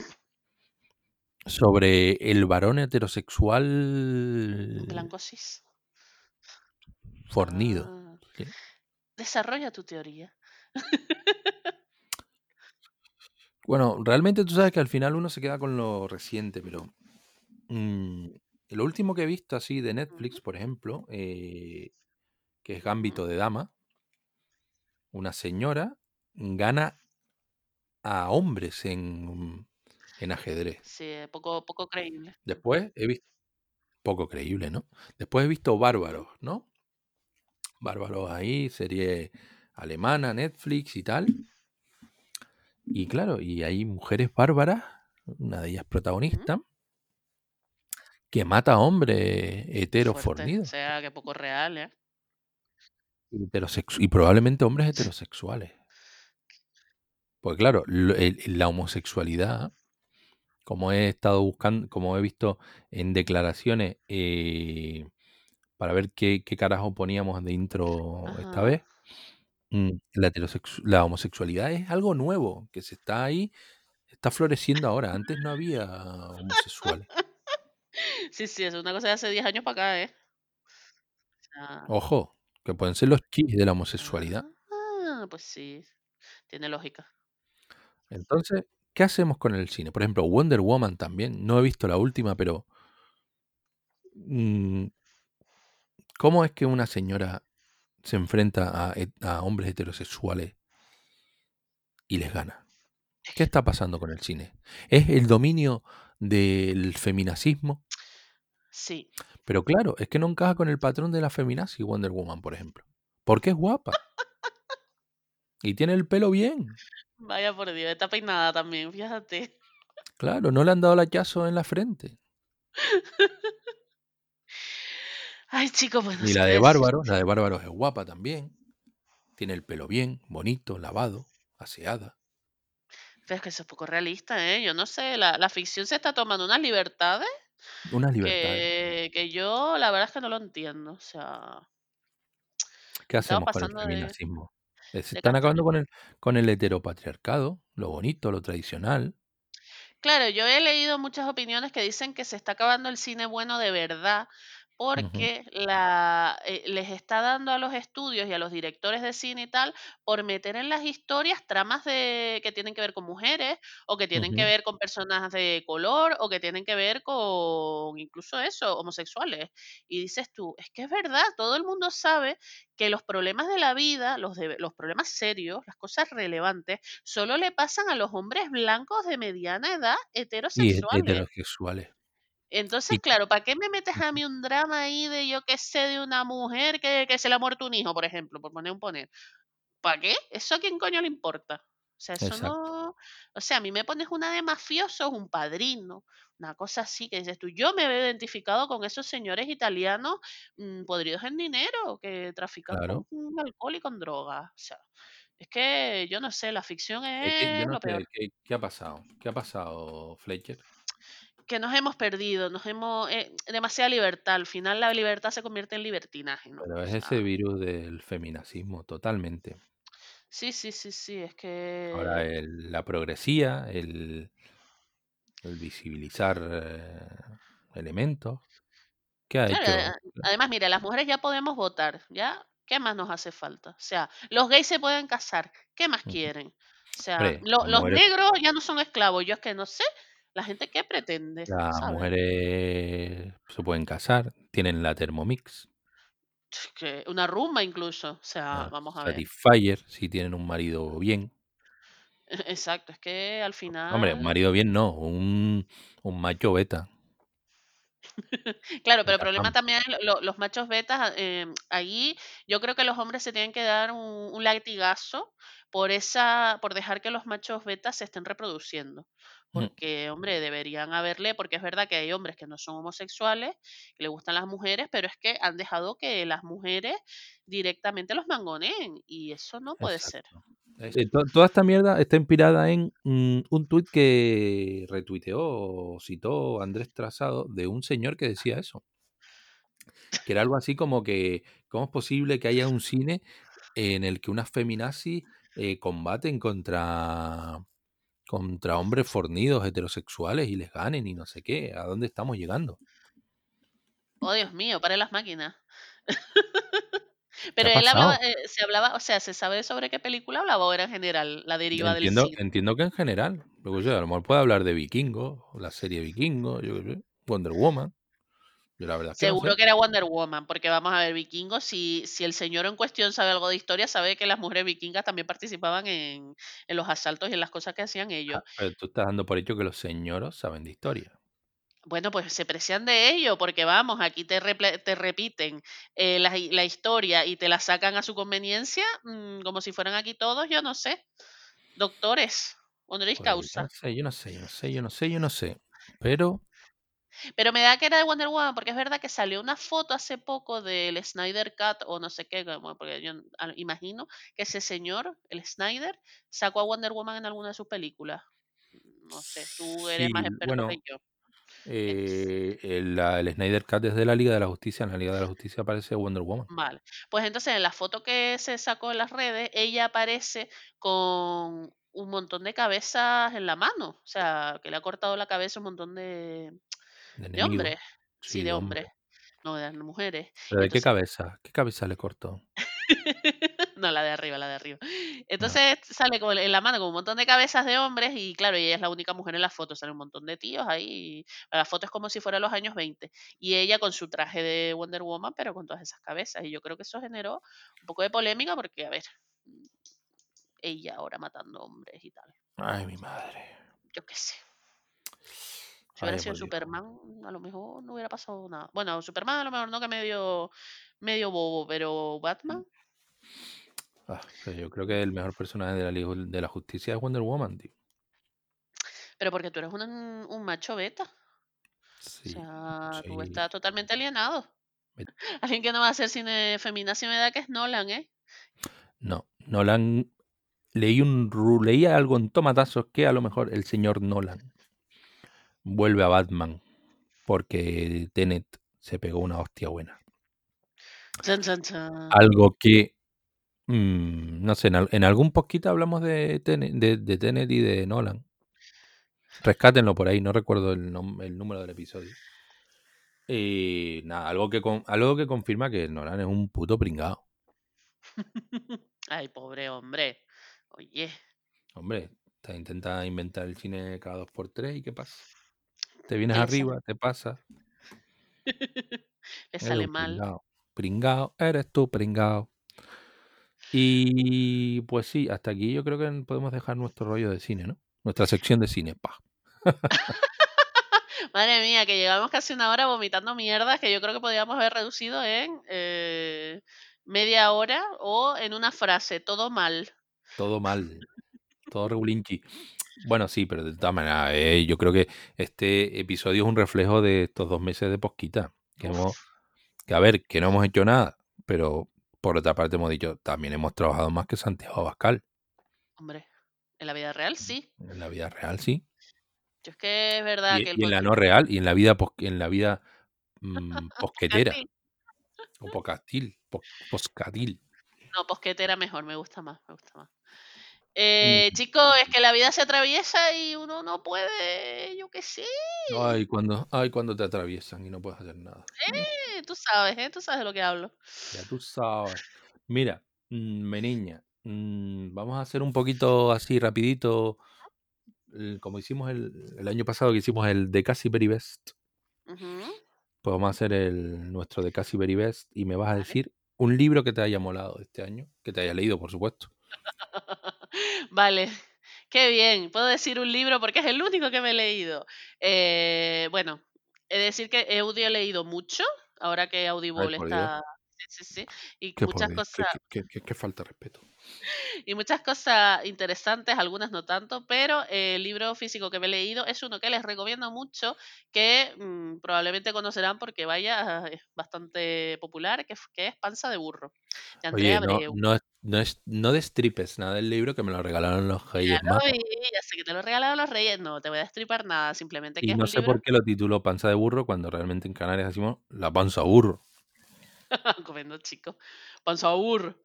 sobre el varón heterosexual Blanco cis. fornido. Ah, ¿sí? desarrolla tu teoría. Bueno, realmente tú sabes que al final uno se queda con lo reciente, pero mm, lo último que he visto así de Netflix, Ujú. por ejemplo, eh, que es Gambito de Dama, una señora gana a hombres en, en ajedrez. Sí, eh, poco, poco creíble. Después he visto, poco creíble, ¿no? Después he visto Bárbaros, ¿no? Bárbaros ahí, serie alemana, Netflix y tal. Y claro, y hay mujeres bárbaras, una de ellas protagonista, que mata a hombres heteros Fuerte. O sea, que poco real, ¿eh? y probablemente hombres heterosexuales. Porque claro, la homosexualidad, como he estado buscando, como he visto en declaraciones eh, para ver qué, qué carajo poníamos de intro esta vez, mm, la, la homosexualidad es algo nuevo, que se está ahí, está floreciendo ahora. Antes no había homosexuales. Sí, sí, es una cosa de hace 10 años para acá, ¿eh? O sea, Ojo, que pueden ser los chis de la homosexualidad. ah, pues sí, tiene lógica. Entonces, ¿qué hacemos con el cine? Por ejemplo, Wonder Woman también. No he visto la última, pero. mm, ¿Cómo es que una señora se enfrenta a, a hombres heterosexuales y les gana? ¿Qué está pasando con el cine? ¿Es el dominio del feminacismo? Sí. Pero claro, es que no encaja con el patrón de la feminazi Wonder Woman, por ejemplo. Porque es guapa. Y tiene el pelo bien. Vaya por Dios, está peinada también, fíjate. Claro, no le han dado el hachazo en la frente. Ay, chicos, bueno, Ni sí la de Bárbaro. La de Bárbaro es guapa también. Tiene el pelo bien, bonito, lavado, aseada. Pero es que eso es poco realista, ¿eh? Yo no sé, la, la ficción se está tomando unas libertades Unas libertades. que, que yo la verdad es que no lo entiendo. O sea, ¿Qué hacemos con el pasando de, feminacismo? Eh, Se de están acabando con el, con el heteropatriarcado, lo bonito, lo tradicional. Claro, yo he leído muchas opiniones que dicen que se está acabando el cine bueno de verdad, porque la, eh, les está dando a los estudios y a los directores de cine y tal por meter en las historias tramas de, que tienen que ver con mujeres o que tienen que ver con personas de color o que tienen que ver con incluso eso, homosexuales. Y dices tú, es que es verdad, todo el mundo sabe que los problemas de la vida, los, de- los problemas serios, las cosas relevantes, solo le pasan a los hombres blancos de mediana edad Y heterosexuales. Entonces, claro, ¿para qué me metes a mí un drama ahí de yo qué sé, de una mujer que, que se le ha muerto un hijo, por ejemplo, por poner un poner? ¿Para qué? ¿Eso a quién coño le importa? O sea, eso exacto, no. O sea, a mí me pones una de mafiosos, un padrino, una cosa así que dices tú. Yo me veo identificado con esos señores italianos mm, podridos en dinero que trafican con claro. alcohol y con drogas. O sea, es que yo no sé, la ficción Es que yo es no lo peor. sé qué, qué ha pasado. ¿Qué ha pasado, Fletcher? Que nos hemos perdido, nos hemos eh, demasiada libertad. Al final la libertad se convierte en libertinaje, ¿no? Pero es ese virus del feminacismo, totalmente. sí, sí, sí, sí, es Ahora que el- la progresía, el, el visibilizar eh, elementos. ¿Qué ha claro, hecho? además, mira, las mujeres ya podemos votar, ¿ya? ¿Qué más nos hace falta? O sea, los gays se pueden casar, ¿qué más quieren? O sea, Hombre, lo- las los mujeres, negros ya no son esclavos, yo es que no sé, la gente qué pretende, las ¿sabes? mujeres se pueden casar, tienen la Thermomix, Que una rumba incluso, o sea, vamos a ver. Satisfyer, si tienen un marido bien. Exacto, es que al Hombre, un final marido bien no, un, un macho beta. Claro, pero el problema también es lo- lo- los machos betas, eh, ahí yo creo que los hombres se tienen que dar un, un latigazo por esa, por dejar que los machos betas se estén reproduciendo. Mm, Porque, hombre, deberían haberle, porque es verdad que hay hombres que no son homosexuales, que le gustan las mujeres, pero es que han dejado que las mujeres directamente los mangoneen, y eso no puede ser. Eh, to- toda esta mierda está inspirada en mm, un tuit que retuiteó o citó Andrés Trazado de un señor que decía eso. Que era algo así como que, ¿cómo es posible que haya un cine en el que unas feminazis eh, combaten contra, contra hombres fornidos heterosexuales y les ganen y no sé qué? ¿A dónde estamos llegando? Oh, Dios mío, para las máquinas. ¿Qué Pero él hablaba, eh, se hablaba, o sea, ¿se sabe sobre qué película hablaba o era en general la deriva del Entiendo, cine? entiendo que en general, luego yo, a lo mejor puede hablar de Vikingo, la serie Vikingo, yo Wonder Woman. Yo la verdad es que no Seguro sé. que era Wonder Woman, porque vamos a ver, vikingos, si, si el señor en cuestión sabe algo de historia, sabe que las mujeres vikingas también participaban en, en los asaltos y en las cosas que hacían ellos. Ah, Pero tú estás dando por hecho que los señoros saben de historia. Bueno, pues se precian de ello, porque vamos, aquí te, te repiten eh, la, la historia y te la sacan a su conveniencia, mm, como si fueran aquí todos, yo no sé, doctores, honoris Pues yo causa. no sé, yo no sé, yo no sé, yo no sé, yo no sé. Pero Pero me da que era de Wonder Woman, porque es verdad que salió una foto hace poco del Snyder Cut o no sé qué, porque yo imagino que ese señor, el Snyder, sacó a Wonder Woman en alguna de sus películas. No sé, tú eres sí, más experto bueno, que yo. eh, el, el Snyder Cut es de la Liga de la Justicia. En la Liga de la Justicia aparece Wonder Woman. Vale. Pues entonces en la foto que se sacó en las redes, ella aparece con un montón de cabezas en la mano. O sea, que le ha cortado la cabeza un montón de, De de hombres. Sí, Sí, de hombres. no de mujeres. ¿Pero de qué cabeza? ¿Qué cabeza le cortó? No, la de arriba, la de arriba. No. Entonces sale con, en la mano con un montón de cabezas de hombres y claro, ella es la única mujer en la foto, sale un montón de tíos ahí. La foto es como si fuera los años 20 y ella con su traje de Wonder Woman, pero con todas esas cabezas. Y yo creo que eso generó un poco de polémica porque, a ver, ella ahora matando hombres y tal. Ay, mi madre. Yo qué sé. Si hubiera sido. Superman, a lo mejor no hubiera pasado nada. Bueno, Superman a lo mejor no que medio, medio bobo, pero Batman. Ah, pero yo creo que el mejor personaje de la Liga de la Justicia es Wonder Woman, tío. Pero porque tú eres un, un macho beta. O Sí, sea, tú estás totalmente alienado. Me- Alguien que no va a hacer cine feminazi me da que es Nolan, ¿eh? No, Nolan. Leí un ru- leí algo en tomatazos que a lo mejor el señor Nolan vuelve a Batman porque Tenet se pegó una hostia buena. Chan, chan, chan. Algo que mm, no sé, en, al- en algún poquito hablamos de Tenet, de, de Tenet y de Nolan. Rescátenlo por ahí, no recuerdo el, el número del episodio. Y nada, algo que, con- algo que confirma que Nolan es un puto pringado. Ay, pobre hombre. Oye, Hombre, te intenta inventar el cine cada dos por tres y ¿qué pasa? Te vienes arriba, te pasa. le sale un mal. pringao. Pringao, eres tú, pringao. Y pues sí, hasta aquí yo creo que podemos dejar nuestro rollo de cine, ¿no? Nuestra sección de cine, pa. Madre mía, que llevamos casi una hora vomitando mierdas que yo creo que podríamos haber reducido en eh, media hora o en una frase, todo mal. Todo mal, todo regulinchi. Bueno, sí, pero de todas maneras, eh, yo creo que este episodio es un reflejo de estos dos meses de posquita. Que hemos, que a ver, que no hemos hecho nada, pero por otra parte hemos dicho, también hemos trabajado más que Santiago Abascal. hombre, en la vida real sí. En la vida real, sí. Yo es que es verdad Y, que el y en la no real, y en la vida, pos- en la vida mm, posquetera. O poscastil. pos- Poscatil. No, posquete era mejor, me gusta más, me gusta más. Mm. Eh, Chicos, es que la vida se atraviesa y uno no puede, yo qué sé. Ay, cuando, ay, cuando te atraviesan y no puedes hacer nada. Eh, tú sabes, ¿eh? Tú sabes de lo que hablo. Ya tú sabes. Mira, mm, mi niña, mm, vamos a hacer un poquito así rapidito, como hicimos el, el año pasado que hicimos el de Casi Very Best. Pues vamos a hacer el nuestro de Casi Very Best y me vas a decir un libro que te haya molado este año, que te hayas leído, por supuesto. Vale, qué bien. Puedo decir un libro porque es el único que me he leído. Eh, bueno, he de decir que Audio he leído mucho, ahora que Audible por Dios. está... Sí, sí, sí. Y Qué, muchas qué- cosas, qué- qué- qué falta de respeto. y muchas cosas interesantes, algunas no tanto, pero el libro físico que me he leído es uno que les recomiendo mucho, que mm, probablemente conocerán porque vaya, es bastante popular, que, que es Panza de Burro, de Oye, no, no, no, es, no destripes nada del libro que me lo regalaron los Reyes Magos. vi, ya sé que te lo he regalado los Reyes, no te voy a destripar nada, simplemente que Y es no sé libro por qué lo tituló Panza de Burro cuando realmente en Canarias decimos la panza burro. comiendo chico. Panza burro.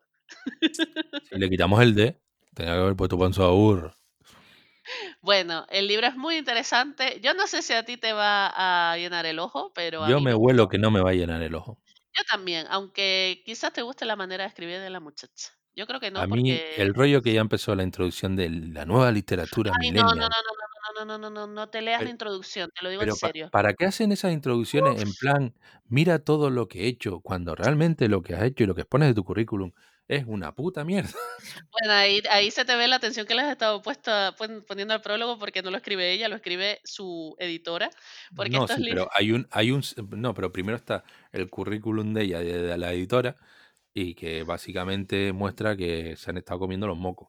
Si le quitamos el D, tenía que haber puesto panza burro. Bueno, el libro es muy interesante. Yo no sé si a ti te va a llenar el ojo, pero a Yo mí me me huelo que no me va a llenar el ojo. Yo también, aunque quizás te guste la manera de escribir de la muchacha. Yo creo que no, A mí, porque... el rollo que ya empezó la introducción de la nueva literatura Ay, no, no, no, no, no, no, no, no, no, no te leas la introducción, te lo digo en pa- serio. ¿para qué hacen esas introducciones en plan, mira todo lo que he hecho, cuando realmente lo que has hecho y lo que expones de tu currículum es una puta mierda? Bueno, ahí, ahí se te ve la atención que les has estado puesta, pon- poniendo al prólogo porque no lo escribe ella, lo escribe su editora. Porque No, sí, pero hay un, hay un, no, pero primero está el currículum de ella, de, la editora, y que básicamente muestra que se han estado comiendo los mocos.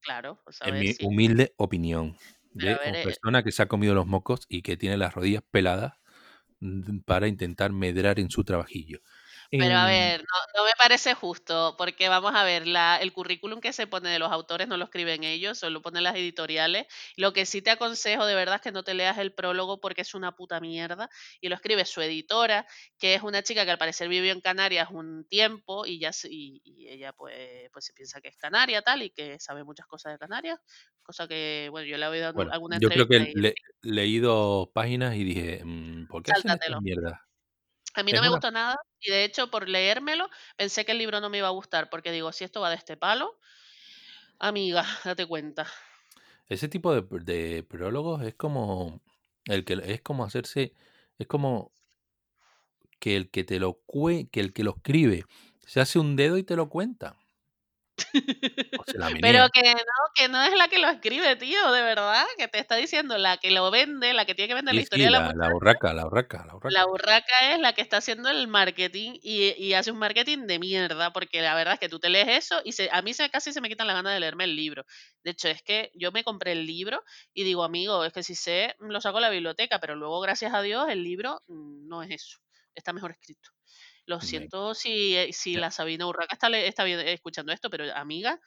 Claro, pues a En mi humilde opinión, de ver, una eh, persona que se ha comido los mocos y que tiene las rodillas peladas mm, para intentar medrar en su trabajillo. Pero a Em, ver, no, no me parece justo, porque vamos a ver, la, el currículum que se pone de los autores no lo escriben ellos, solo ponen las editoriales. Lo que sí te aconsejo de verdad es que no te leas el prólogo porque es una puta mierda y lo escribe su editora, que es una chica que al parecer vivió en Canarias un tiempo y ya y, y ella pues, pues se piensa que es canaria tal y que sabe muchas cosas de Canarias, cosa que bueno, yo le he oído en bueno, alguna yo creo que y le, leí dos páginas y dije, mm, ¿por qué hacen sáltatelo. A mí no me una gustó nada y de hecho por leérmelo pensé que el libro no me iba a gustar porque digo, si esto va de este palo, amiga, date cuenta. Ese tipo de, de prólogos es como el que es como hacerse, es como que el que te lo cue, que el que lo escribe se hace un dedo y te lo cuenta. La Pero que no, que no es la que lo escribe, tío, de verdad, que te está diciendo la que lo vende, la que tiene que vender la historia sí, de la la, muchacha. la urraca, la urraca, la La urraca. urraca es la que está haciendo el marketing y, y hace un marketing de mierda, porque la verdad es que tú te lees eso y se, a mí se, casi se me quitan las ganas de leerme el libro. De hecho, es que yo me compré el libro y digo, amigo, es que si sé, lo saco a la biblioteca, pero luego, gracias a Dios, el libro no es eso, está mejor escrito. Lo siento si, eh, si la Sabina Urraca está, está escuchando esto, pero amiga,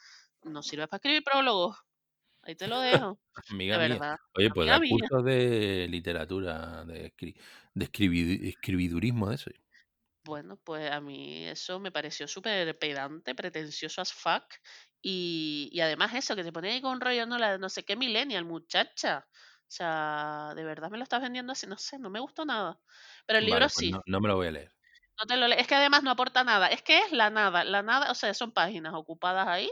no sirve para escribir prólogos. Ahí te lo dejo, de Amiga mía. verdad. Oye, pues da cursos de literatura, de, escri- de escribi- escribidurismo, de eso. Bueno, pues a mí eso me pareció súper pedante, pretencioso as fuck. Y, y además eso, que te ponía ahí con un rollo, no, la, no sé qué millennial, muchacha. O sea, de verdad me lo estás vendiendo así, no sé, no me gustó nada. Pero el libro Vale, pues sí, no, no me lo voy a leer. no te lo le- Es que además no aporta nada, es que es la nada, la nada, o sea, son páginas ocupadas ahí.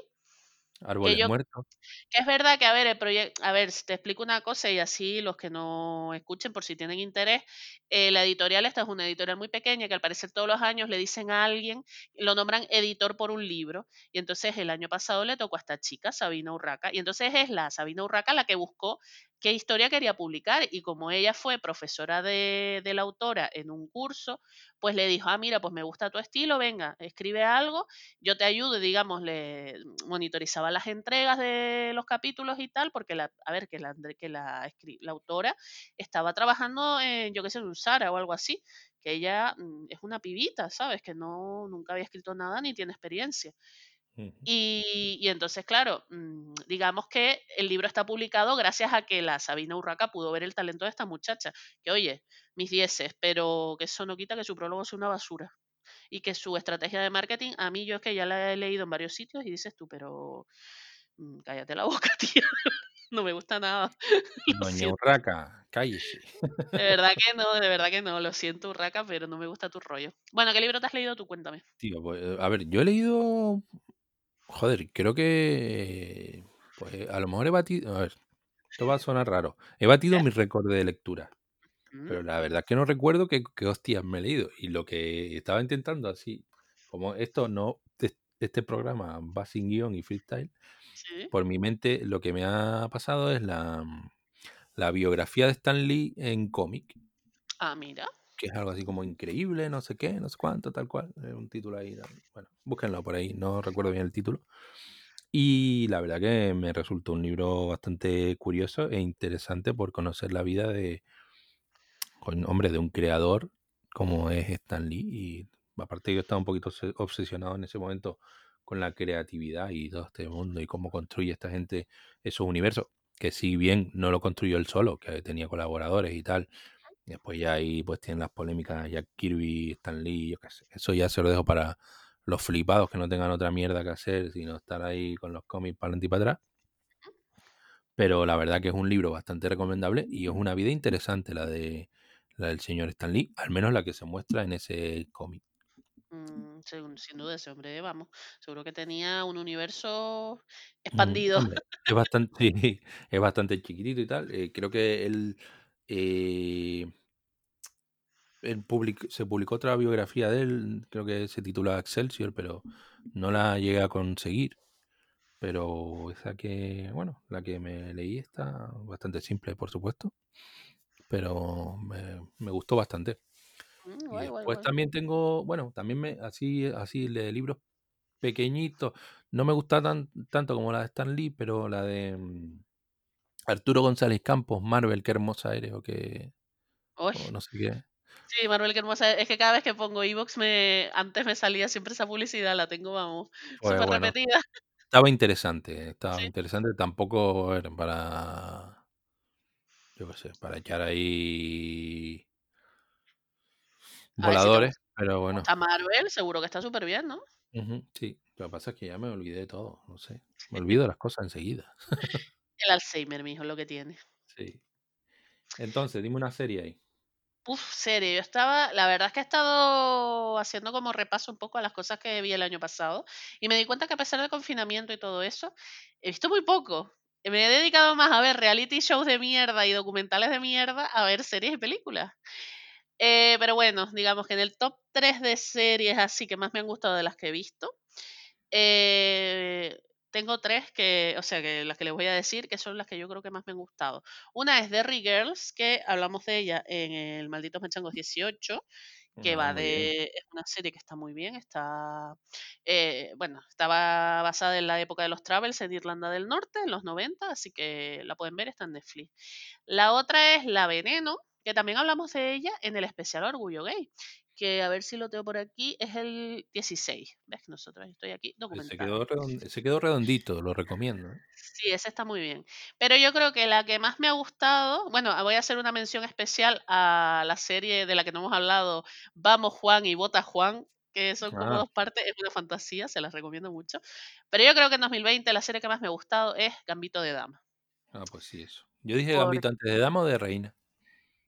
Que Árboles yo muertos. que es verdad que, a ver, el proyecto, a ver, te explico una cosa y así los que no escuchen por si tienen interés, eh, la editorial esta es una editorial muy pequeña que al parecer todos los años le dicen a alguien, lo nombran editor por un libro y entonces el año pasado le tocó a esta chica, Sabina Urraca, y entonces es la Sabina Urraca la que buscó qué historia quería publicar y como ella fue profesora de, de la autora en un curso, pues le dijo, ah, mira, pues me gusta tu estilo, venga, escribe algo yo te ayudo, digamos, le monitorizaba las entregas de los capítulos y tal, porque la, a ver, que la, que la, la autora estaba trabajando en, yo qué sé, en un Sara o algo así, que ella mm, es una pibita, ¿sabes? Que no, nunca había escrito nada ni tiene experiencia. Y, y entonces, claro, mm, digamos que el libro está publicado gracias a que la Sabina Urraca pudo ver el talento de esta muchacha. Que oye, mis dieces, pero que eso no quita que su prólogo sea una basura. Y que su estrategia de marketing, a mí yo es que ya la he leído en varios sitios y dices tú, pero mm, cállate la boca, tía. No me gusta nada. Doña. Urraca, cállese. De verdad que no, de verdad que no. Lo siento, Urraca, pero no me gusta tu rollo. Bueno, ¿qué libro te has leído tú? Cuéntame. Tío, pues, a ver, yo he leído. Joder, creo que. Pues a lo mejor he batido. A ver, esto va a sonar raro. He batido mi récord de lectura. Pero la verdad es que no recuerdo qué, hostias me he leído. Y lo que estaba intentando así, como esto no, es- este programa va sin guion y freestyle, Sí. por mi mente lo que me ha pasado es la, la biografía de Stan Lee en cómic, Ah, mira. Que es algo así como increíble, no sé qué, no sé cuánto, tal cual. eh, Un título ahí. Bueno, búsquenlo por ahí, no recuerdo bien el título. Y la verdad que me resultó un libro bastante curioso e interesante por conocer la vida de, hombre, de un creador como es Stan Lee. Y aparte yo estaba un poquito obse- obsesionado en ese momento con la creatividad y todo este mundo y cómo construye esta gente esos universos. Que si bien no lo construyó él solo, que tenía colaboradores y tal. Después ya ahí pues tienen las polémicas Jack Kirby, Stan Lee, yo qué sé. Eso ya se lo dejo para los flipados que no tengan otra mierda que hacer, sino estar ahí con los cómics para adelante y para atrás. Pero la verdad que es un libro bastante recomendable y es una vida interesante la de la del señor Stan Lee, al menos la que se muestra en ese cómic. Mm, sin duda, ese hombre, vamos, seguro que tenía un universo Mm, expandido. hombre, es bastante, es bastante chiquitito y tal. eh, creo que él, eh, él public- se publicó otra biografía de él, creo que se titula Excelsior, pero no la llegué a conseguir. Pero esa que, bueno, la que me leí está bastante simple, por supuesto. Pero me, me gustó bastante. Mm, Y guay, guay, después guay. también tengo, bueno, también me, así, así de libros pequeñitos. No me gusta tan, tanto como la de Stan Lee, pero la de mm, Arturo González Campos, Marvel, qué hermosa eres, o Uy, o no sé qué. sí, Manuel, qué hermosa. Es que cada vez que pongo iVoox, me, antes me salía siempre esa publicidad, la tengo, vamos, súper bueno, repetida. estaba interesante, estaba Sí. interesante. Tampoco era para, yo qué sé, para echar ahí A ver si te voladores, pero bueno. gusta Marvel, seguro que está súper bien, ¿no? Sí, lo que pasa es que ya me olvidé de todo, no sé. Me olvido las cosas enseguida. El Alzheimer, mijo, lo que tiene. Sí. Entonces, dime una serie ahí. Uf, serie, yo estaba, la verdad es que he estado haciendo como repaso un poco a las cosas que vi el año pasado y me di cuenta que a pesar del confinamiento y todo eso, he visto muy poco. Me he dedicado más a ver reality shows de mierda y documentales de mierda a ver series y películas. Eh, pero bueno, digamos que en el top 3 de series así que más me han gustado de las que he visto, eh, tengo tres que, o sea, que las que les voy a decir, que son las que yo creo que más me han gustado. Una es Derry Girls, que hablamos de ella en el Malditos Machangos 18, que Ah, va de, es una serie que está muy bien, está, eh, bueno, estaba basada en la época de los Travels en Irlanda del Norte, en los 90, así que la pueden ver, está en Netflix. La otra es La Veneno, que también hablamos de ella en el especial Orgullo Gay, que a ver si lo tengo por aquí, es el 16. ¿Ves que nosotros estoy aquí Pues se documentando? quedó, redon- se quedó redondito, lo recomiendo. ¿eh? Sí, ese está muy bien. Pero yo creo que la que más me ha gustado, bueno, voy a hacer una mención especial a la serie de la que no hemos hablado, Vamos Juan y Bota Juan, que son como Ah, dos partes, es una fantasía, se las recomiendo mucho. Pero yo creo que en 2020 la serie que más me ha gustado es Gambito de Dama. ah, pues sí, eso. Yo dije Por- Gambito antes de dama o de reina.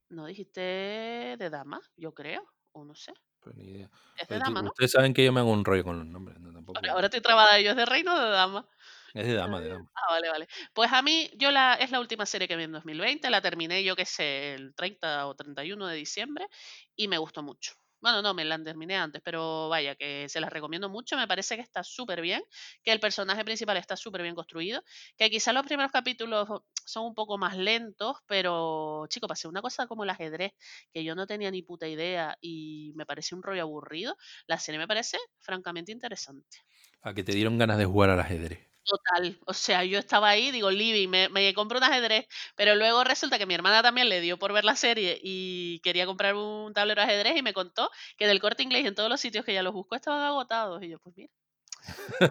¿No dijiste de dama? Yo creo, o no sé. Pues ni idea. Es de dama, ¿no? Ustedes saben que yo me hago un rollo con los nombres, no tampoco. Ahora, ahora estoy trabada, yo es de reino o de dama. Es de dama, de dama. Ah, vale, vale. Pues a mí, yo la, es la última serie que vi en 2020, la terminé yo que sé, el 30 o 31 de diciembre y me gustó mucho. Bueno, no, me la terminé antes, pero vaya, que se las recomiendo mucho, me parece que está súper bien, que el personaje principal está súper bien construido, que quizás los primeros capítulos son un poco más lentos, pero chico, pasé una cosa como el ajedrez, que yo no tenía ni puta idea y me pareció un rollo aburrido, la serie me parece francamente interesante. A que te dieron ganas de jugar al ajedrez. Total, o sea, yo estaba ahí, digo, living, me, me compro un ajedrez, pero luego resulta que mi hermana también le dio por ver la serie y quería comprar un tablero de ajedrez y me contó que del corte inglés en todos los sitios que ella los buscó estaban agotados. Y yo, pues mira,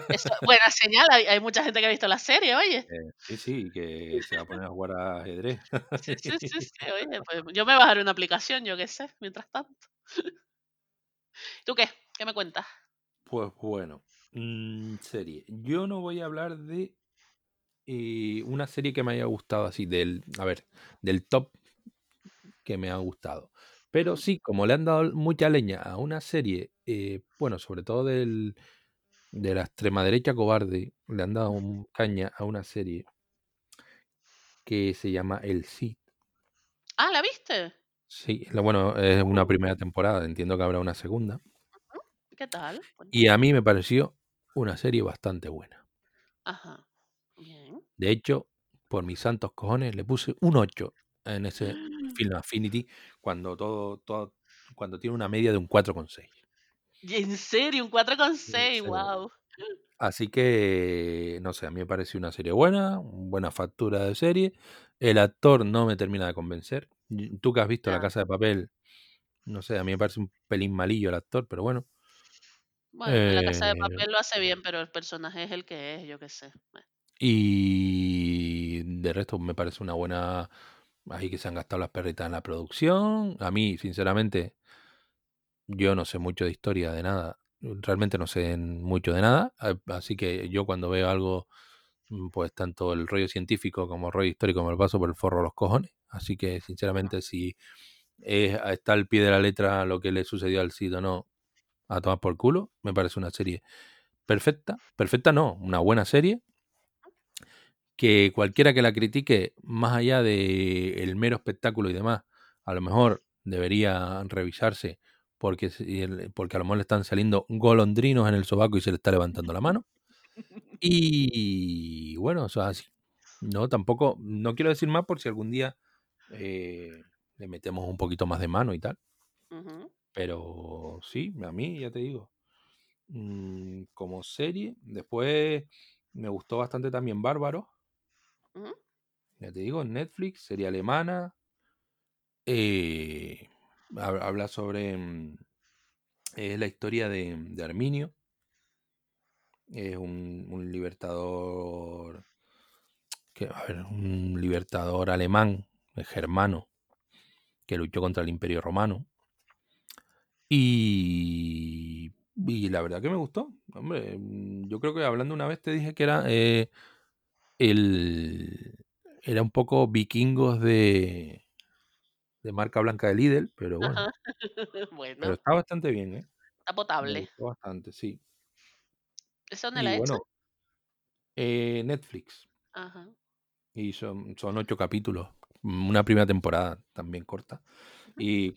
eso, buena señal, hay, hay mucha gente que ha visto la serie, oye. Eh, sí, sí, que se va a poner a jugar a ajedrez. Sí, sí, sí, sí, oye, pues yo me bajaré una aplicación, yo qué sé, mientras tanto. ¿Tú qué? ¿Qué me cuentas? Pues bueno, mm, serie. Yo no voy a hablar de eh, una serie que me haya gustado así, del, a ver, del top que me ha gustado. Pero sí, como le han dado mucha leña a una serie, eh, bueno, sobre todo del, de la extrema derecha cobarde, le han dado un caña a una serie que se llama El Cid. Ah, ¿la viste? Sí, la- bueno, es una primera temporada, entiendo que habrá una segunda. ¿Qué tal? Y a mí me pareció una serie bastante buena. Ajá. Bien. De hecho, por mis santos cojones, le puse un 8 en ese Film Affinity cuando todo, todo cuando tiene una media de un 4,6. Y en serio, un 4,6, serio. wow. Así que, no sé, a mí me pareció una serie buena, buena factura de serie. El actor no me termina de convencer. Tú que has visto La. Casa de Papel, no sé, a mí me parece un pelín malillo el actor, pero bueno. Bueno, en la casa de Eh, papel lo hace bien, pero el personaje es el que es, yo qué sé. Bueno, y de resto me parece una buena... Ahí que se han gastado las perritas en la producción. A mí, sinceramente, yo no sé mucho de historia de nada. Realmente no sé mucho de nada. Así que yo cuando veo algo, mm, pues tanto el rollo científico como el rollo histórico me lo paso por el forro de los cojones. Así que, sinceramente, si es, está al pie de la letra lo que le sucedió al Cid o no, a tomar por culo, me parece una serie perfecta. Perfecta no, una buena serie que cualquiera que la critique, más allá de el mero espectáculo y demás, a lo mejor debería revisarse porque, porque a lo mejor le están saliendo golondrinos en el sobaco y se le está levantando la mano. Y bueno, eso es así. No, tampoco, no quiero decir más por si algún día eh, le metemos un poquito más de mano y tal. Pero sí, a mí ya te digo, mm, como serie, después me gustó bastante también Bárbaro. Ya te digo, Netflix, serie alemana. eh, hab- habla sobre. mm, Es la historia de, de Arminio. Es un, un libertador. Que, a ver, un libertador alemán, eh, germano, que luchó contra el Imperio Romano. Y. Y la verdad que me gustó. Hombre, mm, yo creo que hablando una vez te dije que era. eh, el. Era un poco vikingos de. de marca blanca de Lidl, pero bueno. Pero está bastante bien, ¿eh? está Me potable. gustó bastante, sí. ¿Eso dónde Y la echan? bueno, eh, Netflix. Ajá. Y son, son ocho capítulos. mm, Una primera temporada también corta. Y,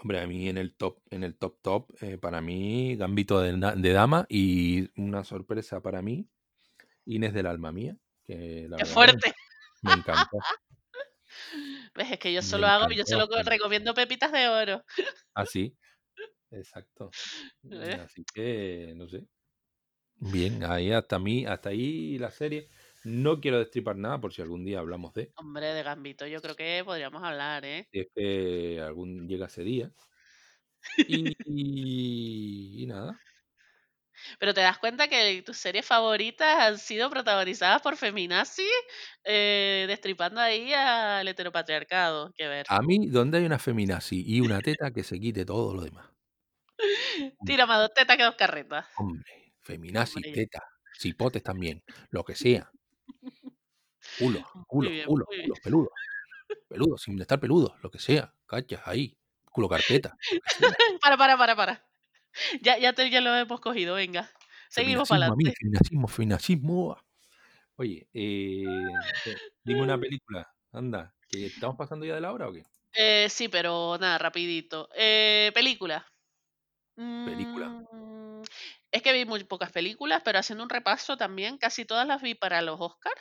hombre, a mí en el top, en el top top, eh, para mí, Gambito de, de Dama y una sorpresa para mí, Inés del Alma Mía, que la ¡Qué que me, fuerte! me encantó. ¿Ves? Es que yo solo hago, yo solo recomiendo pepitas de oro. Ah, sí, exacto. Así que, no sé. Bien, ahí hasta mí, hasta ahí la serie. No quiero destripar nada por si algún día hablamos de, Hombre, de Gambito, yo creo que podríamos hablar, ¿eh? si es que algún llega ese día. Y, y- y nada. Pero te das cuenta que tus series favoritas han sido protagonizadas por feminazis, eh, destripando ahí al heteropatriarcado. Que ver. A mí, donde hay una feminazi y una teta, que se quite todo lo demás. Tira más dos tetas que dos carretas. Hombre, feminazi, Hombre. teta, cipotes también, lo que sea. Culos, Muy culos, bien, culos, culos, peludos. Peludos, sin estar peludos, lo que sea. Cachas, ahí. Culo carpeta. Para, para, para, para. Ya, ya, te, ya lo hemos cogido, venga. Seguimos para adelante. feminacismo. Oye, eh, dime una película, anda, que estamos pasando ya de la hora o qué? Eh, sí, pero nada, rapidito. Eh, película. Película. Mm, es que vi muy pocas películas, pero haciendo un repaso también, casi todas las vi para los Oscars.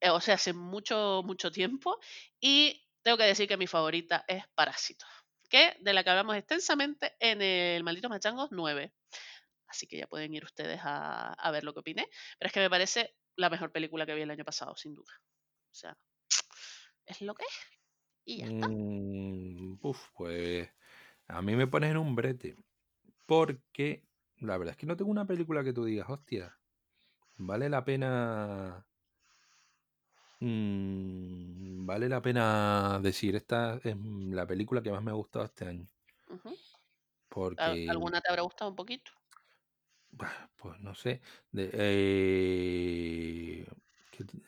eh, o sea, hace mucho, mucho tiempo. Y tengo que decir que mi favorita es Parásito, que de la que hablamos extensamente en el Maldito Machangos 9. Así que ya pueden ir ustedes a, a ver lo que opiné. Pero es que me parece la mejor película que vi el año pasado, sin duda. O sea, es lo que es. Y ya está. Mm, uf, pues a mí me pones en un brete. Porque la verdad es que no tengo una película que tú digas, hostia, vale la pena. mm, vale la pena decir, esta es la película que más me ha gustado este año. Ujú. ¿Al- Porque, ¿Alguna te habrá gustado un poquito? bah, pues no sé. de- eh,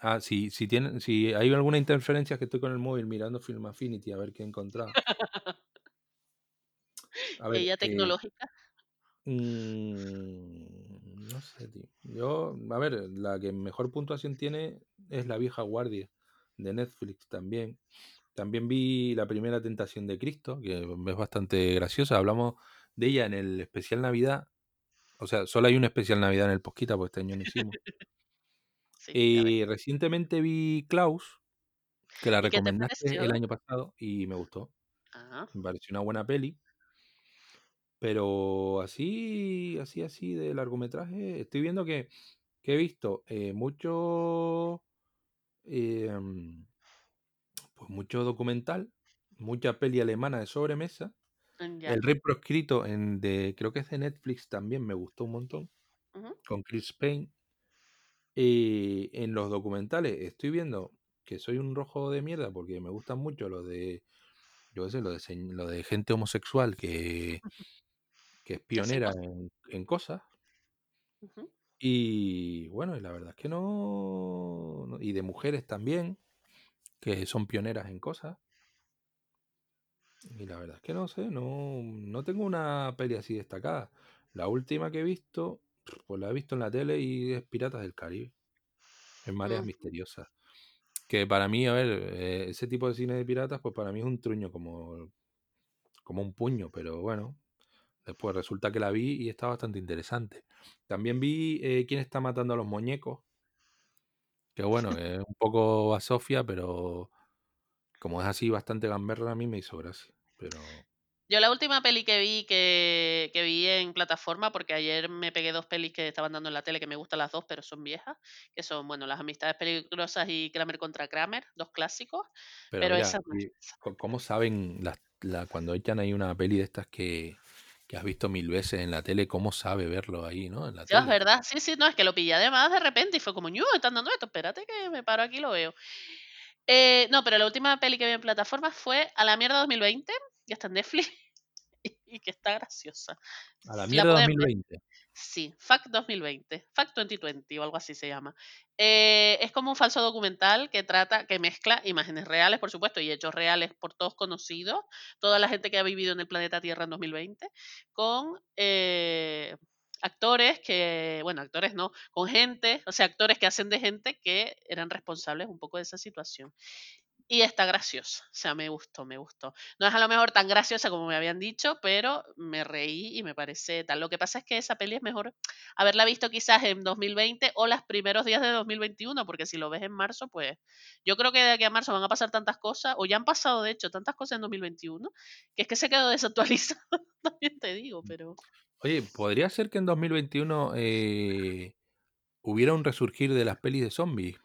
ah, si, si, tienen, si hay alguna interferencia que estoy con el móvil mirando Film Affinity a ver qué he encontrado. A ver, Ella eh, tecnológica. Mm, no sé, tío. Yo, a ver, la que mejor puntuación tiene es La vieja guardia de Netflix también. También vi La primera tentación de Cristo, que es bastante graciosa. Hablamos de ella en el especial Navidad. O sea, solo hay un especial Navidad en el Posquita, porque este año no hicimos. Sí, recientemente vi Klaus, que la ¿Y qué te recomendaste el año pasado y me gustó. Ah, Me pareció una buena peli. Pero así, así, así de largometraje, estoy viendo que, que he visto eh, mucho, eh, mm, pues mucho documental, mucha peli alemana de sobremesa. mm, ya. El Rey Proscrito, en de, creo que es de Netflix también, me gustó un montón, con Chris Payne. Y en los documentales estoy viendo que soy un rojo de mierda porque me gustan mucho los de, yo qué sé, lo de, lo de gente homosexual que, que es pionera en, en cosas. Y bueno, y la verdad es que no, no- Y de mujeres también, que son pioneras en cosas. Y la verdad es que no sé, no, no tengo una peli así destacada. La última que he visto, pues la he visto en la tele y es Piratas del Caribe. En Mareas Mm, Misteriosas. Que para mí, a ver, eh, ese tipo de cine de piratas, pues para mí es un truño como, como un puño, pero bueno. Después resulta que la vi y está bastante interesante. También vi eh, quién está matando a los muñecos. Que bueno, es un poco a Sofía, pero como es así bastante gamberra, a mí me hizo gracia. Pero Yo la última peli que vi que, que vi en plataforma, porque ayer me pegué dos pelis que estaban dando en la tele, que me gustan las dos, pero son viejas, que son, bueno, Las Amistades Peligrosas y Kramer contra Kramer, dos clásicos, pero pero mira, esa ¿cómo saben las- la- cuando echan ahí una peli de estas que, que has visto mil veces en la tele, cómo sabe verlo ahí, ¿no? En la Ya, es tele. verdad, sí, sí, no, es que lo pillé además de repente y fue como, ñu, están dando esto, espérate que me paro aquí y lo veo. Eh, no, pero la última peli que vi en plataforma fue A la mierda 2020, que está en Netflix y, que está graciosa. A la La mierda pueden ver. 2020. Sí, Fact 2020, Fact 2020 o algo así se llama. Eh, es como un falso documental que trata, que mezcla imágenes reales, por supuesto, y hechos reales por todos conocidos, toda la gente que ha vivido en el planeta Tierra en 2020, con eh, actores que, bueno, actores no, con gente, o sea, actores que hacen de gente que eran responsables un poco de esa situación. Y está graciosa, o sea, me gustó, me gustó. No es a lo mejor tan graciosa como me habían dicho, pero me reí y me parece tal. Lo que pasa es que esa peli es mejor haberla visto quizás en 2020 o los primeros días de 2021, porque si lo ves en marzo, pues yo creo que de aquí a marzo van a pasar tantas cosas, o ya han pasado de hecho tantas cosas en 2021, que es que se quedó desactualizado, también te digo, pero... Oye, ¿podría ser que en 2021 eh, hubiera un resurgir de las pelis de zombies?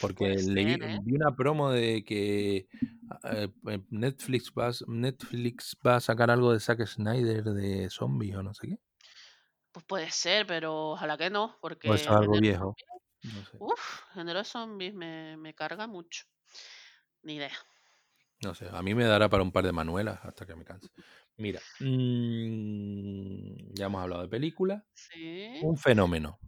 Porque leí, ¿eh? vi una promo de que eh, eh, Netflix va, Netflix va a sacar algo de Zack Snyder de zombies o no sé qué. Pues puede ser, pero ojalá que no, porque eso es algo viejo. zombies, No sé. uff, género de zombies me, me carga mucho. Ni idea. No sé. A mí me dará para un par de manuelas hasta que me canse. Mira, mm, ya hemos hablado de películas. Sí. Un fenómeno.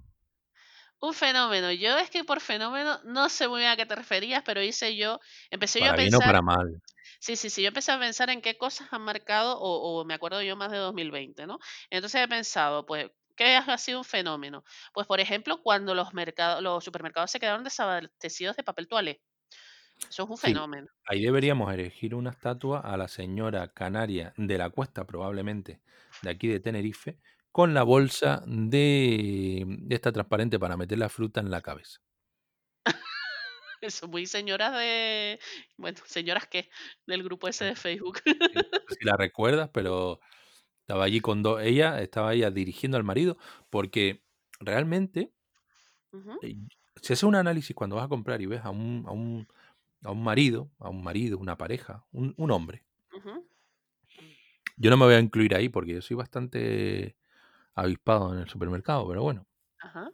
Un fenómeno. Yo es que por fenómeno no sé muy bien a qué te referías, pero hice yo, empecé yo a o pensar, para mal. sí, sí, sí, yo empecé a pensar en qué cosas han marcado, o, o me acuerdo yo más de 2020, ¿no? Entonces he pensado, pues, ¿qué ha sido un fenómeno? Pues, por ejemplo, cuando los mercados, los supermercados se quedaron desabastecidos de papel toalé. Eso es un Sí, fenómeno. ahí deberíamos erigir una estatua a la señora canaria de la Cuesta, probablemente, de aquí de Tenerife, con la bolsa de, de esta transparente para meter la fruta en la cabeza. Eso, muy señoras de, bueno, señoras qué, del grupo ese de Facebook. Sí, si la recuerdas, pero estaba allí con dos, ella estaba ella dirigiendo al marido, porque realmente Ujú, eh, si haces un análisis cuando vas a comprar y ves a un, a un, a un marido, a un marido, una pareja, un, un hombre, yo no me voy a incluir ahí porque yo soy bastante avispado en el supermercado, pero bueno, Ajá,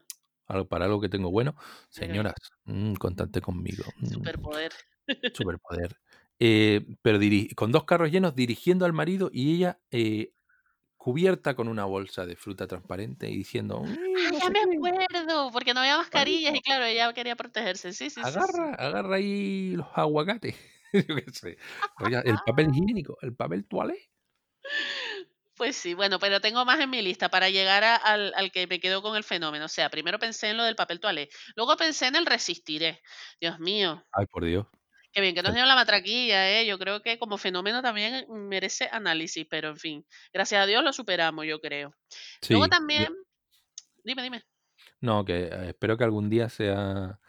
para algo que tengo bueno, señoras, mm, contate conmigo, mm, Superpoder. superpoder. Eh, pero con dos carros llenos dirigiendo al marido y ella eh, cubierta con una bolsa de fruta transparente y diciendo, "Mm, Ah, ya me acuerdo, porque no había mascarillas y claro, ella quería protegerse. Sí, sí, sí, sí. agarra, agarra ahí los aguacates, yo qué sé, el papel higiénico, el papel toalé. Pues sí, bueno, pero tengo más en mi lista para llegar a- al, al que me quedo con el fenómeno. O sea, primero pensé en lo del papel toalé, luego pensé en el resistiré. Dios mío, Ay, por Dios. qué bien que nos dio la matraquilla, ¿eh? Yo creo que como fenómeno también merece análisis, pero en fin, gracias a Dios lo superamos, yo creo. Luego Sí, también, yo- dime, dime. no, que eh, espero que algún día sea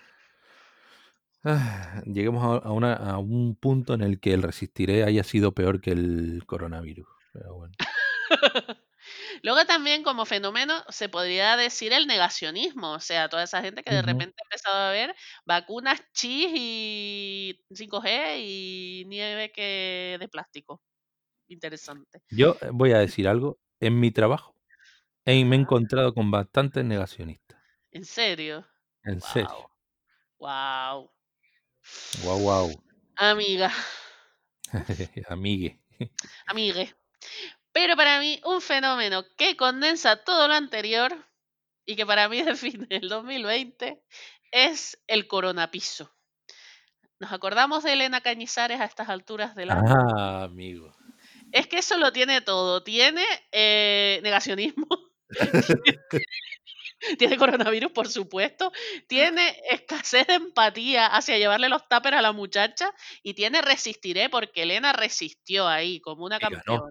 Ah, lleguemos a, a una- a un punto en el que el resistiré haya sido peor que el coronavirus. Pero bueno. Luego también como fenómeno se podría decir el negacionismo, o sea, toda esa gente que de repente ha empezado a ver vacunas chis y 5G y nieve que de plástico. Interesante. Yo eh, voy a decir algo. En mi trabajo eh, me he encontrado con bastantes negacionistas. ¿En serio? En Wow, serio. wow. Guau, guau. Amiga, Amigue. amigue. Pero para mí un fenómeno que condensa todo lo anterior y que para mí define el 2020 es el coronapiso. ¿Nos acordamos de Elena Cañizares a estas alturas del año? Ah, amigo. Es que eso lo tiene todo. Tiene eh, negacionismo, tiene coronavirus, por supuesto, tiene escasez de empatía hacia llevarle los tuppers a la muchacha y tiene resistiré porque Elena resistió ahí como una Y ganó.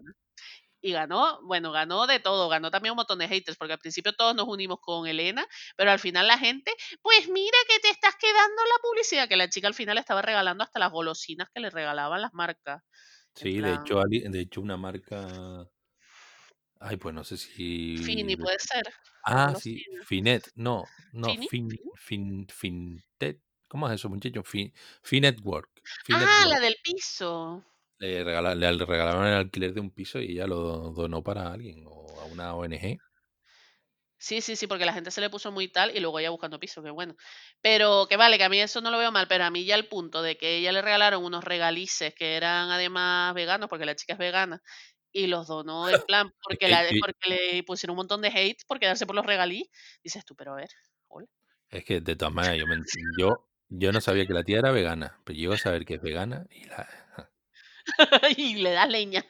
Y ganó, bueno, ganó de todo, ganó también un montón de haters, porque al principio todos nos unimos con Elena, pero al final la gente, pues mira que te estás quedando la publicidad, que la chica al final estaba regalando hasta las golosinas que le regalaban las marcas. Sí, de hecho, de hecho una marca... Ay, pues no sé si... Fini puede ser, Ah, sí. Finet, no, no, ¿Fini? fin, fin, Fintet, ¿cómo es eso, muchacho? Fin, Finetwork, Ah, Finetwork. la del piso. Le, regala- le al- regalaron el alquiler de un piso y ella lo donó para alguien o a una ONG. Sí, sí, sí, porque la gente se le puso muy tal y luego ella buscando piso, qué bueno. Pero que vale, que a mí eso no lo veo mal, pero a mí ya el punto de que ella le regalaron unos regalices que eran además veganos, porque la chica es vegana, y los donó en plan porque, que, la, que- porque le pusieron un montón de hate por quedarse por los regalí. Dices tú, pero a ver, hola. es que de todas maneras yo, me- yo, yo no sabía que la tía era vegana, pero llego a saber que es vegana y la y le das leña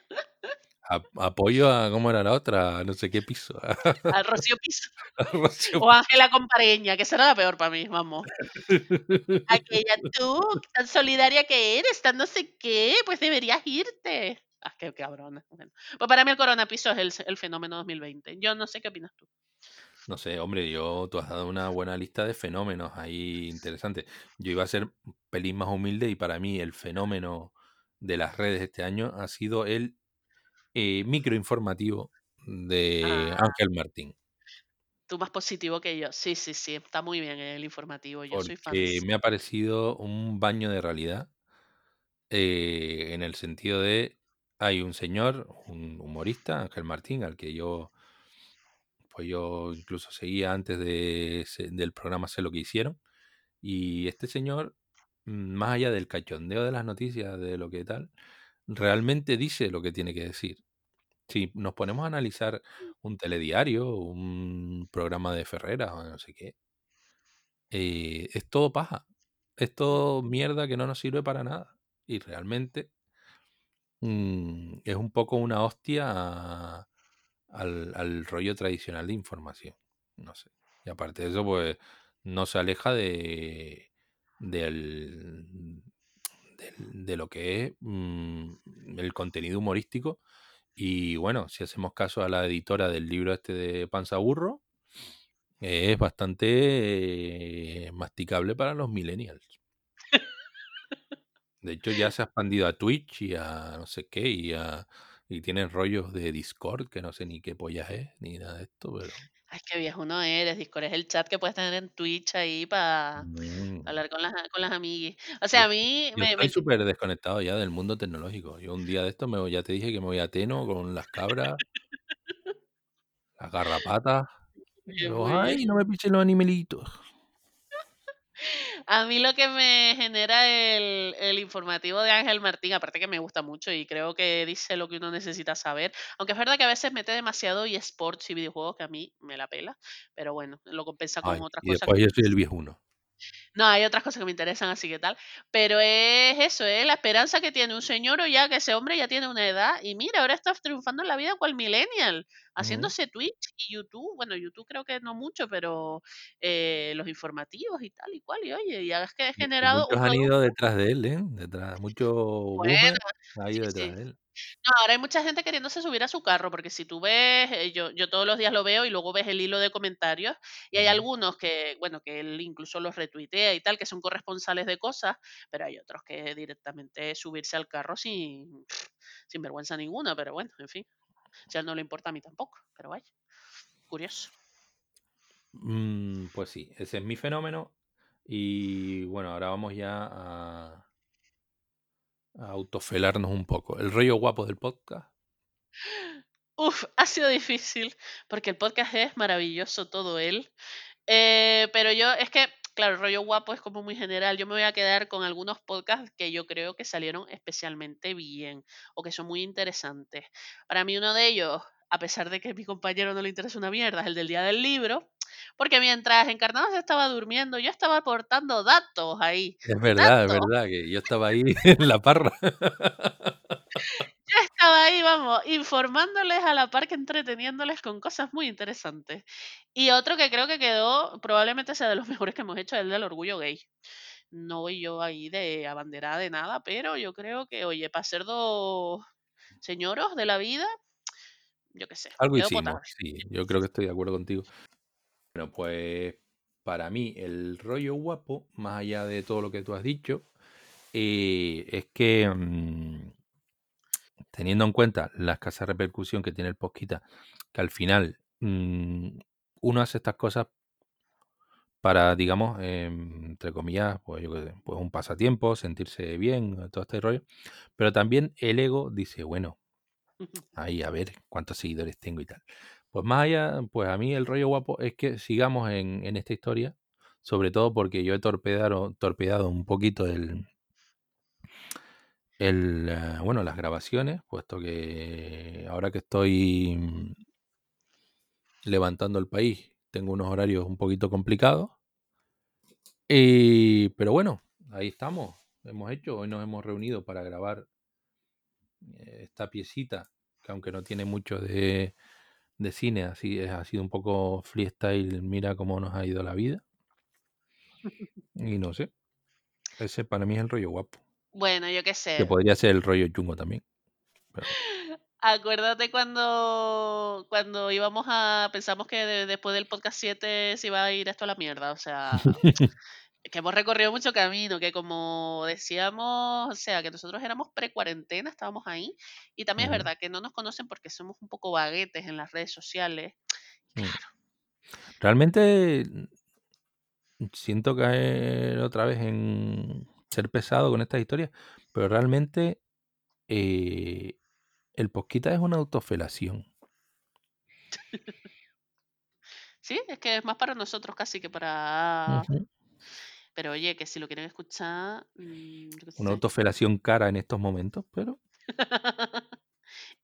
a- apoyo a, ¿cómo era la otra? A No sé qué piso. al Rocío Piso. a Rocío O Ángela Compareña, que será la peor para mí, vamos. Aquella tú, tan solidaria que eres, tan no sé qué, pues deberías irte. Ah, qué. Bueno, pues para mí el coronapiso es el, el fenómeno 2020. Yo no sé qué opinas tú. No sé, hombre, yo, tú has dado una buena lista de fenómenos ahí interesantes. Yo iba a ser un pelín más humilde y para mí el fenómeno de las redes este año ha sido el eh, microinformativo de Ah, Ángel Martín, tú más positivo que yo. Sí, sí, sí, está muy bien el informativo. Yo soy fan. porque me ha parecido un baño de realidad eh, en el sentido de hay un señor, un humorista, Ángel Martín, al que yo pues yo incluso seguía antes de, del programa Sé lo que hicieron. Y este señor, más allá del cachondeo de las noticias, de lo que tal, realmente dice lo que tiene que decir. Si nos ponemos a analizar un telediario, un programa de Ferrera o no sé qué, eh, es todo paja. Es todo mierda que no nos sirve para nada. Y realmente mm, es un poco una hostia a- al, al rollo tradicional de información. No sé. Y aparte de eso, pues no se aleja de, del, de lo que es mm, el contenido humorístico. Y bueno, si hacemos caso a la editora del libro este de Panza Burro, es bastante eh, masticable para los millennials. De hecho, ya se ha expandido a Twitch y a no sé qué, y, a, y tienen rollos de Discord, que no sé ni qué pollas es, ni nada de esto, pero... Ay, qué viejo no eres. Discord es el chat que puedes tener en Twitch ahí para hablar con las, con las amiguis. O Yo, sea, a mí yo me, estoy me- súper desconectado ya del mundo tecnológico. Yo un día de esto me voy- ya te dije que me voy a Teno con las cabras, las garrapatas. Luego, muy. ¡Ay, no me pichen los animalitos! A mí lo que me genera el, el informativo de Ángel Martín, aparte que me gusta mucho y creo que dice lo que uno necesita saber, aunque es verdad que a veces mete demasiado eSports y videojuegos que a mí me la pela, pero bueno, lo compensa con Ay, otras y cosas después que yo soy el viejuno. No, hay otras cosas que me interesan, así que tal. Pero es eso, es la esperanza que tiene un señor o ya que ese hombre ya tiene una edad y mira, ahora está triunfando en la vida cual millennial, haciéndose Twitch y YouTube. Bueno, YouTube creo que no mucho, pero eh, los informativos y tal y cual. Y oye, ya es que he Y- y generado muchos un han ido detrás de él, ¿eh? Detrás, mucho Bueno, boomer ha sí, ido sí. detrás de él. No, ahora hay mucha gente queriéndose subir a su carro, porque si tú ves, eh, yo, yo todos los días lo veo y luego ves el hilo de comentarios, y hay algunos que, bueno, que él incluso los retuitea y tal, que son corresponsales de cosas, pero hay otros que directamente subirse al carro sin, sin vergüenza ninguna, pero bueno, en fin, si a él no le importa a mí tampoco, pero vaya, curioso. Mm, pues sí, ese es mi fenómeno. Y bueno, ahora vamos ya a, a autofelarnos un poco. El rollo guapo del podcast. Uf, ha sido difícil, porque el podcast es maravilloso todo él. Eh, pero yo, es que, claro, el rollo guapo es como muy general. Yo me voy a quedar con algunos podcasts que yo creo que salieron especialmente bien o que son muy interesantes. Para mí uno de ellos, a pesar de que a mi compañero no le interesa una mierda, es el del día del libro, porque mientras Encarnado se estaba durmiendo, yo estaba aportando datos ahí. Es verdad, es verdad, que yo estaba ahí en la parra. Yo estaba ahí, vamos, informándoles a la par que entreteniéndoles con cosas muy interesantes. Y otro que creo que quedó, probablemente sea de los mejores que hemos hecho, es el del orgullo gay. No voy yo ahí de abanderada de nada, pero yo creo que, oye, para ser dos señoros de la vida, yo qué sé, Algo hicimos, sí, yo creo que estoy de acuerdo contigo. Bueno, pues para mí el rollo guapo, más allá de todo lo que tú has dicho, eh, es que mm, teniendo en cuenta la escasa repercusión que tiene el Posquita, que al final mm, uno hace estas cosas para, digamos, em, entre comillas, pues yo pues un pasatiempo, sentirse bien, todo este rollo, pero también el ego dice, bueno, ahí a ver cuántos seguidores tengo y tal. Pues más allá, pues a mí el rollo guapo es que sigamos en, esta historia, sobre todo porque yo he torpedado, torpedado un poquito el, el, eh, bueno, las grabaciones, puesto que ahora que estoy levantando el país, tengo unos horarios un poquito complicados. Y, pero bueno, ahí estamos. Hemos hecho, hoy nos hemos reunido para grabar esta piecita, que aunque no tiene mucho de, de cine, así es, ha sido un poco freestyle, mira cómo nos ha ido la vida. Y no sé, ese para mí es el rollo guapo. Bueno, yo qué Que sé. podría ser el rollo chungo también. Pero Acuérdate cuando, cuando íbamos a, pensamos que de- después del podcast 7 se iba a ir esto a la mierda, o sea, que hemos recorrido mucho camino, que como decíamos, o sea, que nosotros éramos pre-cuarentena, estábamos ahí, y también es verdad que no nos conocen porque somos un poco baguetes en las redes sociales. Mm. Claro, Realmente mm, siento caer otra vez en ser pesado con estas historias, pero realmente eh, el posquita es una autofelación. sí, es que es más para nosotros casi que para... Pero oye, que si lo quieren escuchar, mm, qué Una autofelación cara en estos momentos, pero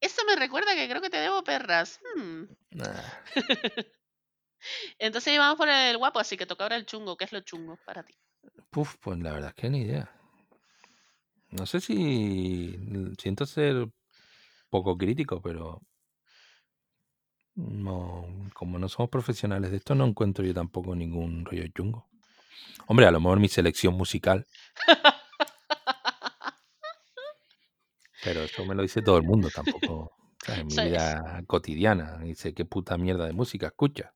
Eso me recuerda que creo que te debo perras. Hmm. nah, Entonces íbamos por el guapo, así que toca ahora el chungo. ¿Qué es lo chungo para ti? Puf, pues la verdad es que ni idea. No sé si mm, siento ser poco crítico, pero no, como no somos profesionales de esto, no encuentro yo tampoco ningún rollo chungo. Hombre, a lo mejor mi selección musical, pero eso me lo dice todo el mundo, tampoco. En mi vida cotidiana, dice qué puta mierda de música escucha.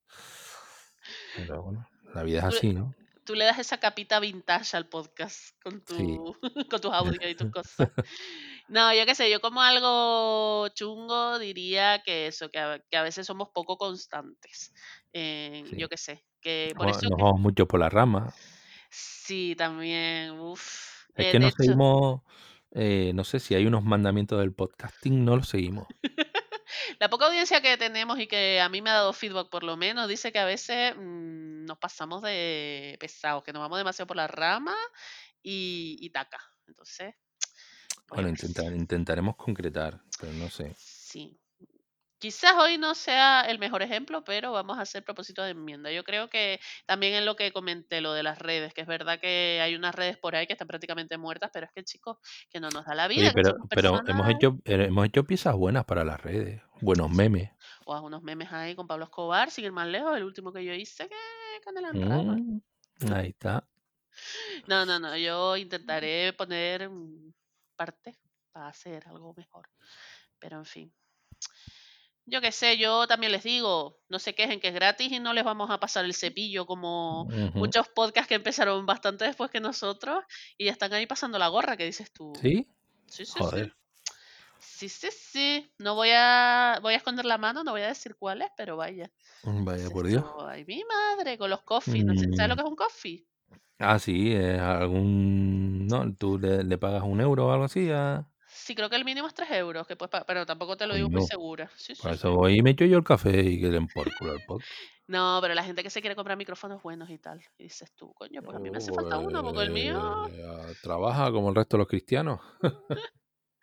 Pero bueno, la vida es Tú así, ¿no? Tú le das esa capita vintage al podcast con, tu, Sí. con tus audios y tus cosas. No, yo qué sé, yo como algo chungo diría que eso, que a, que a veces somos poco constantes. Eh, Sí. Yo qué sé, que por Nos eso nos que- vamos mucho por la rama. sí, también. Es Eh, que no hecho, seguimos, eh, no sé si hay unos mandamientos del podcasting, no los seguimos. la poca audiencia que tenemos y que a mí me ha dado feedback por lo menos, dice que a veces mm, nos pasamos de pesados, que nos vamos demasiado por la rama y, y taca. Entonces, Bueno, intentaremos concretar, pero no sé. Sí. Quizás hoy no sea el mejor ejemplo, pero vamos a hacer propósito de enmienda. Yo creo que también en lo que comenté, lo de las redes, que es verdad que hay unas redes por ahí que están prácticamente muertas, pero es que, chicos, que no nos da la vida, Oye, pero, hemos hecho, eh, hemos hecho piezas buenas para las redes, buenos memes. O unos memes ahí con Pablo Escobar, sin ir más lejos, el último que yo hice, que rama. Mm, ahí está. No, no, no, yo intentaré poner mm, parte para hacer algo mejor. Pero en fin. Yo qué sé, yo también les digo, no se quejen que es gratis y no les vamos a pasar el cepillo como muchos podcasts que empezaron bastante después que nosotros y ya están ahí pasando la gorra, que dices tú. ¿Sí? Sí, sí, Joder. sí. Sí, sí, sí. No voy a, voy a esconder la mano, no voy a decir cuáles, pero vaya. Vaya Dices por Dios. Ay, mi madre, con los coffees. no sé, ¿Sabes lo Mm. que es un coffee? Ah, sí, es algún... No, tú le, le pagas un euro o algo así a... Sí, creo que el mínimo es 3 euros, que puedes pa- pero tampoco te lo digo muy segura. Sí, sí, Para sí. eso voy y me echo yo el café y que den por culo el podcast. No, pero la gente que se quiere comprar micrófonos buenos y tal. Y dices tú, coño, pues a mí me hace Oh, falta uno, porque el mío. trabaja como el resto de los cristianos.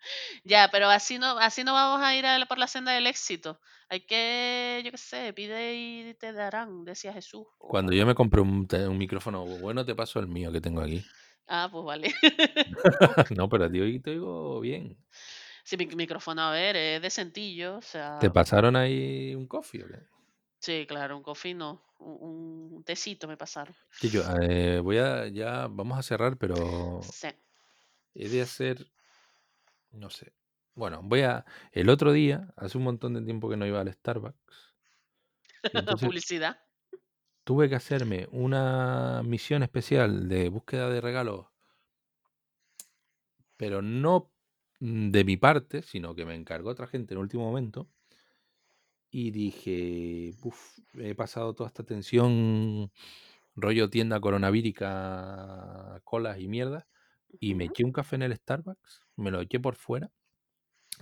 Ya, pero así no, así no vamos a ir a por la senda del éxito. Hay que, yo qué sé, pide y te darán, decía Jesús. Cuando yo me un, te- un micrófono bueno, te paso el mío que tengo aquí. Ah, pues vale. no, pero a ti hoy te oigo bien. Sí, mi micrófono, a ver, es decentillo, o sea. ¿Te pasaron ahí un coffee o qué? Sí, claro, un coffee no. Un, un tecito me pasaron. Que yo, eh, voy a, ya, vamos a cerrar, pero Sí. he de hacer, no sé. Bueno, voy a, el otro día, hace un montón de tiempo que no iba al Starbucks. Publicidad. tuve que hacerme una misión especial de búsqueda de regalos, pero no mm, de mi parte, sino que me encargó otra gente en último momento. Y dije, "Uf, he pasado toda esta tensión, rollo tienda coronavírica, colas y mierda, y me eché un café en el Starbucks, me lo eché por fuera,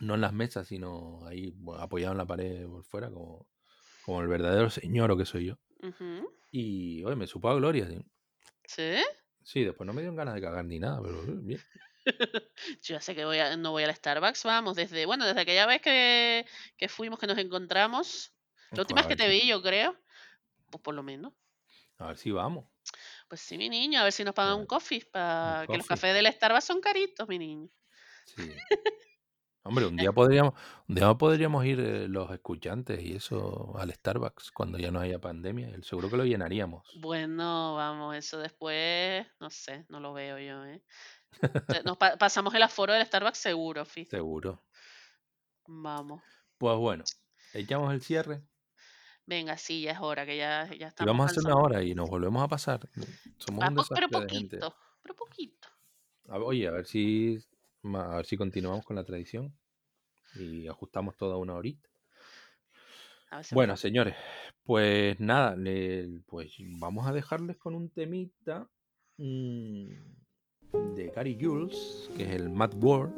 no en las mesas, sino ahí apoyado en la pared por fuera, como, como el verdadero señor o que soy yo. Y, oye, me supo a gloria. sí. ¿Sí? Sí, después no me dieron ganas de cagar ni nada, pero eh, bien. Yo ya sé que voy a, no voy al Starbucks, vamos, desde, bueno, desde aquella vez que, que fuimos, que nos encontramos. La última vez que te vi, yo creo. Pues por lo menos. A ver si vamos. Pues sí, mi niño, a ver si nos pagan un coffee, para que los cafés del Starbucks son caritos, mi niño. Sí. Hombre, un día podríamos, un día podríamos ir eh, los escuchantes y eso al Starbucks cuando ya no haya pandemia. Seguro que lo llenaríamos. Bueno, vamos, eso después, no sé, no lo veo yo, ¿eh? Te- Nos pa- pasamos el aforo del Starbucks seguro, fi. Seguro. Vamos. Pues bueno, echamos el cierre Venga, sí, ya es hora, que ya, ya y estamos vamos a hacer una hora y nos volvemos a pasar. Somos Ah, un pero poquito, pero poquito. Oye, a ver si a ver si continuamos con la tradición y ajustamos toda una horita. Si Bueno, señores, pues nada, le- pues vamos a dejarles con un temita mm, de Gary Jules, que es el Mad World,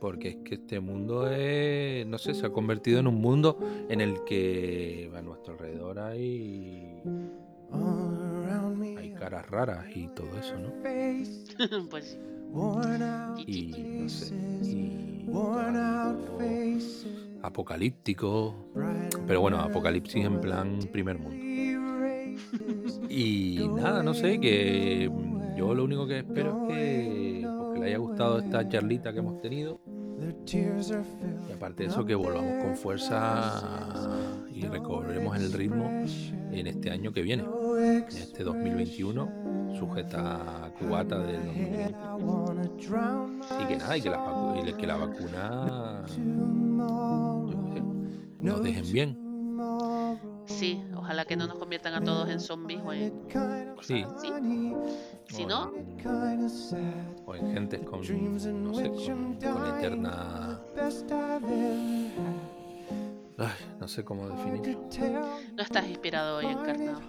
porque es que este mundo es, no sé, se ha convertido en un mundo en el que a nuestro alrededor hay, hay caras raras y todo eso, ¿no? pues sí. Y no sé, y apocalíptico. Pero bueno, apocalipsis en plan primer mundo. Y nada, no sé, que yo lo único que espero es que, pues, le haya gustado esta charlita que hemos tenido. Y aparte de eso, que volvamos con fuerza y recobremos el ritmo en este año que viene, en este 2021, sujeta a cubata del 2020. Y que nada, y que la, y que la vacuna nos dejen bien. Sí, ojalá que no nos conviertan a todos en zombies o en Sí. ¿sí? Si o no, en- o en gentes con, no sé, con, con eterna... Ay, no sé cómo definirlo. no estás inspirado hoy, encarnado.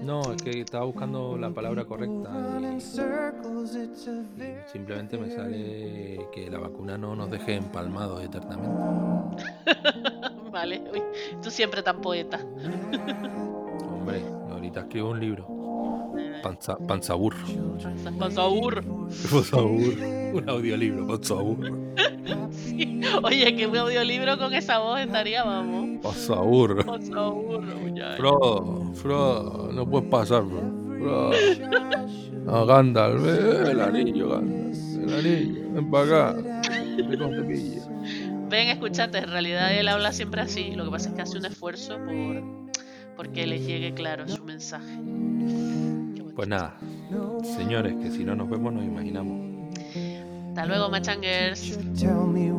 No, es que estaba buscando la palabra correcta y, y simplemente me sale que la vacuna no nos deje empalmados eternamente. vale, uy, tú siempre tan poeta. Hombre, ahorita escribo un libro. Panza, panzaburro. Panzaburro. Panzaburro. Un audiolibro, panzaburro. Sí. Oye, que un audiolibro con esa voz estaría, vamos. Panzaburro. Panzaburro. Fro, Fro, no puedes pasar, bro. Ah, Gandalf, eh, el anillo, Gandalf. El anillo, ven para acá. Ven, escúchate, en realidad él habla siempre así. Lo que pasa es que hace un esfuerzo por porque les llegue claro su mensaje. Pues nada, señores, que si no nos vemos nos imaginamos. Hasta luego, Machangers. Tell me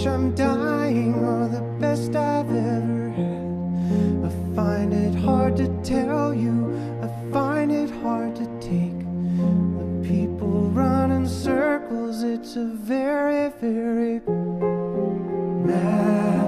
wish I'm dying or the best I've ever had. I find it hard to tell you, I find it hard to take. When people run in circles, it's a very, very mad.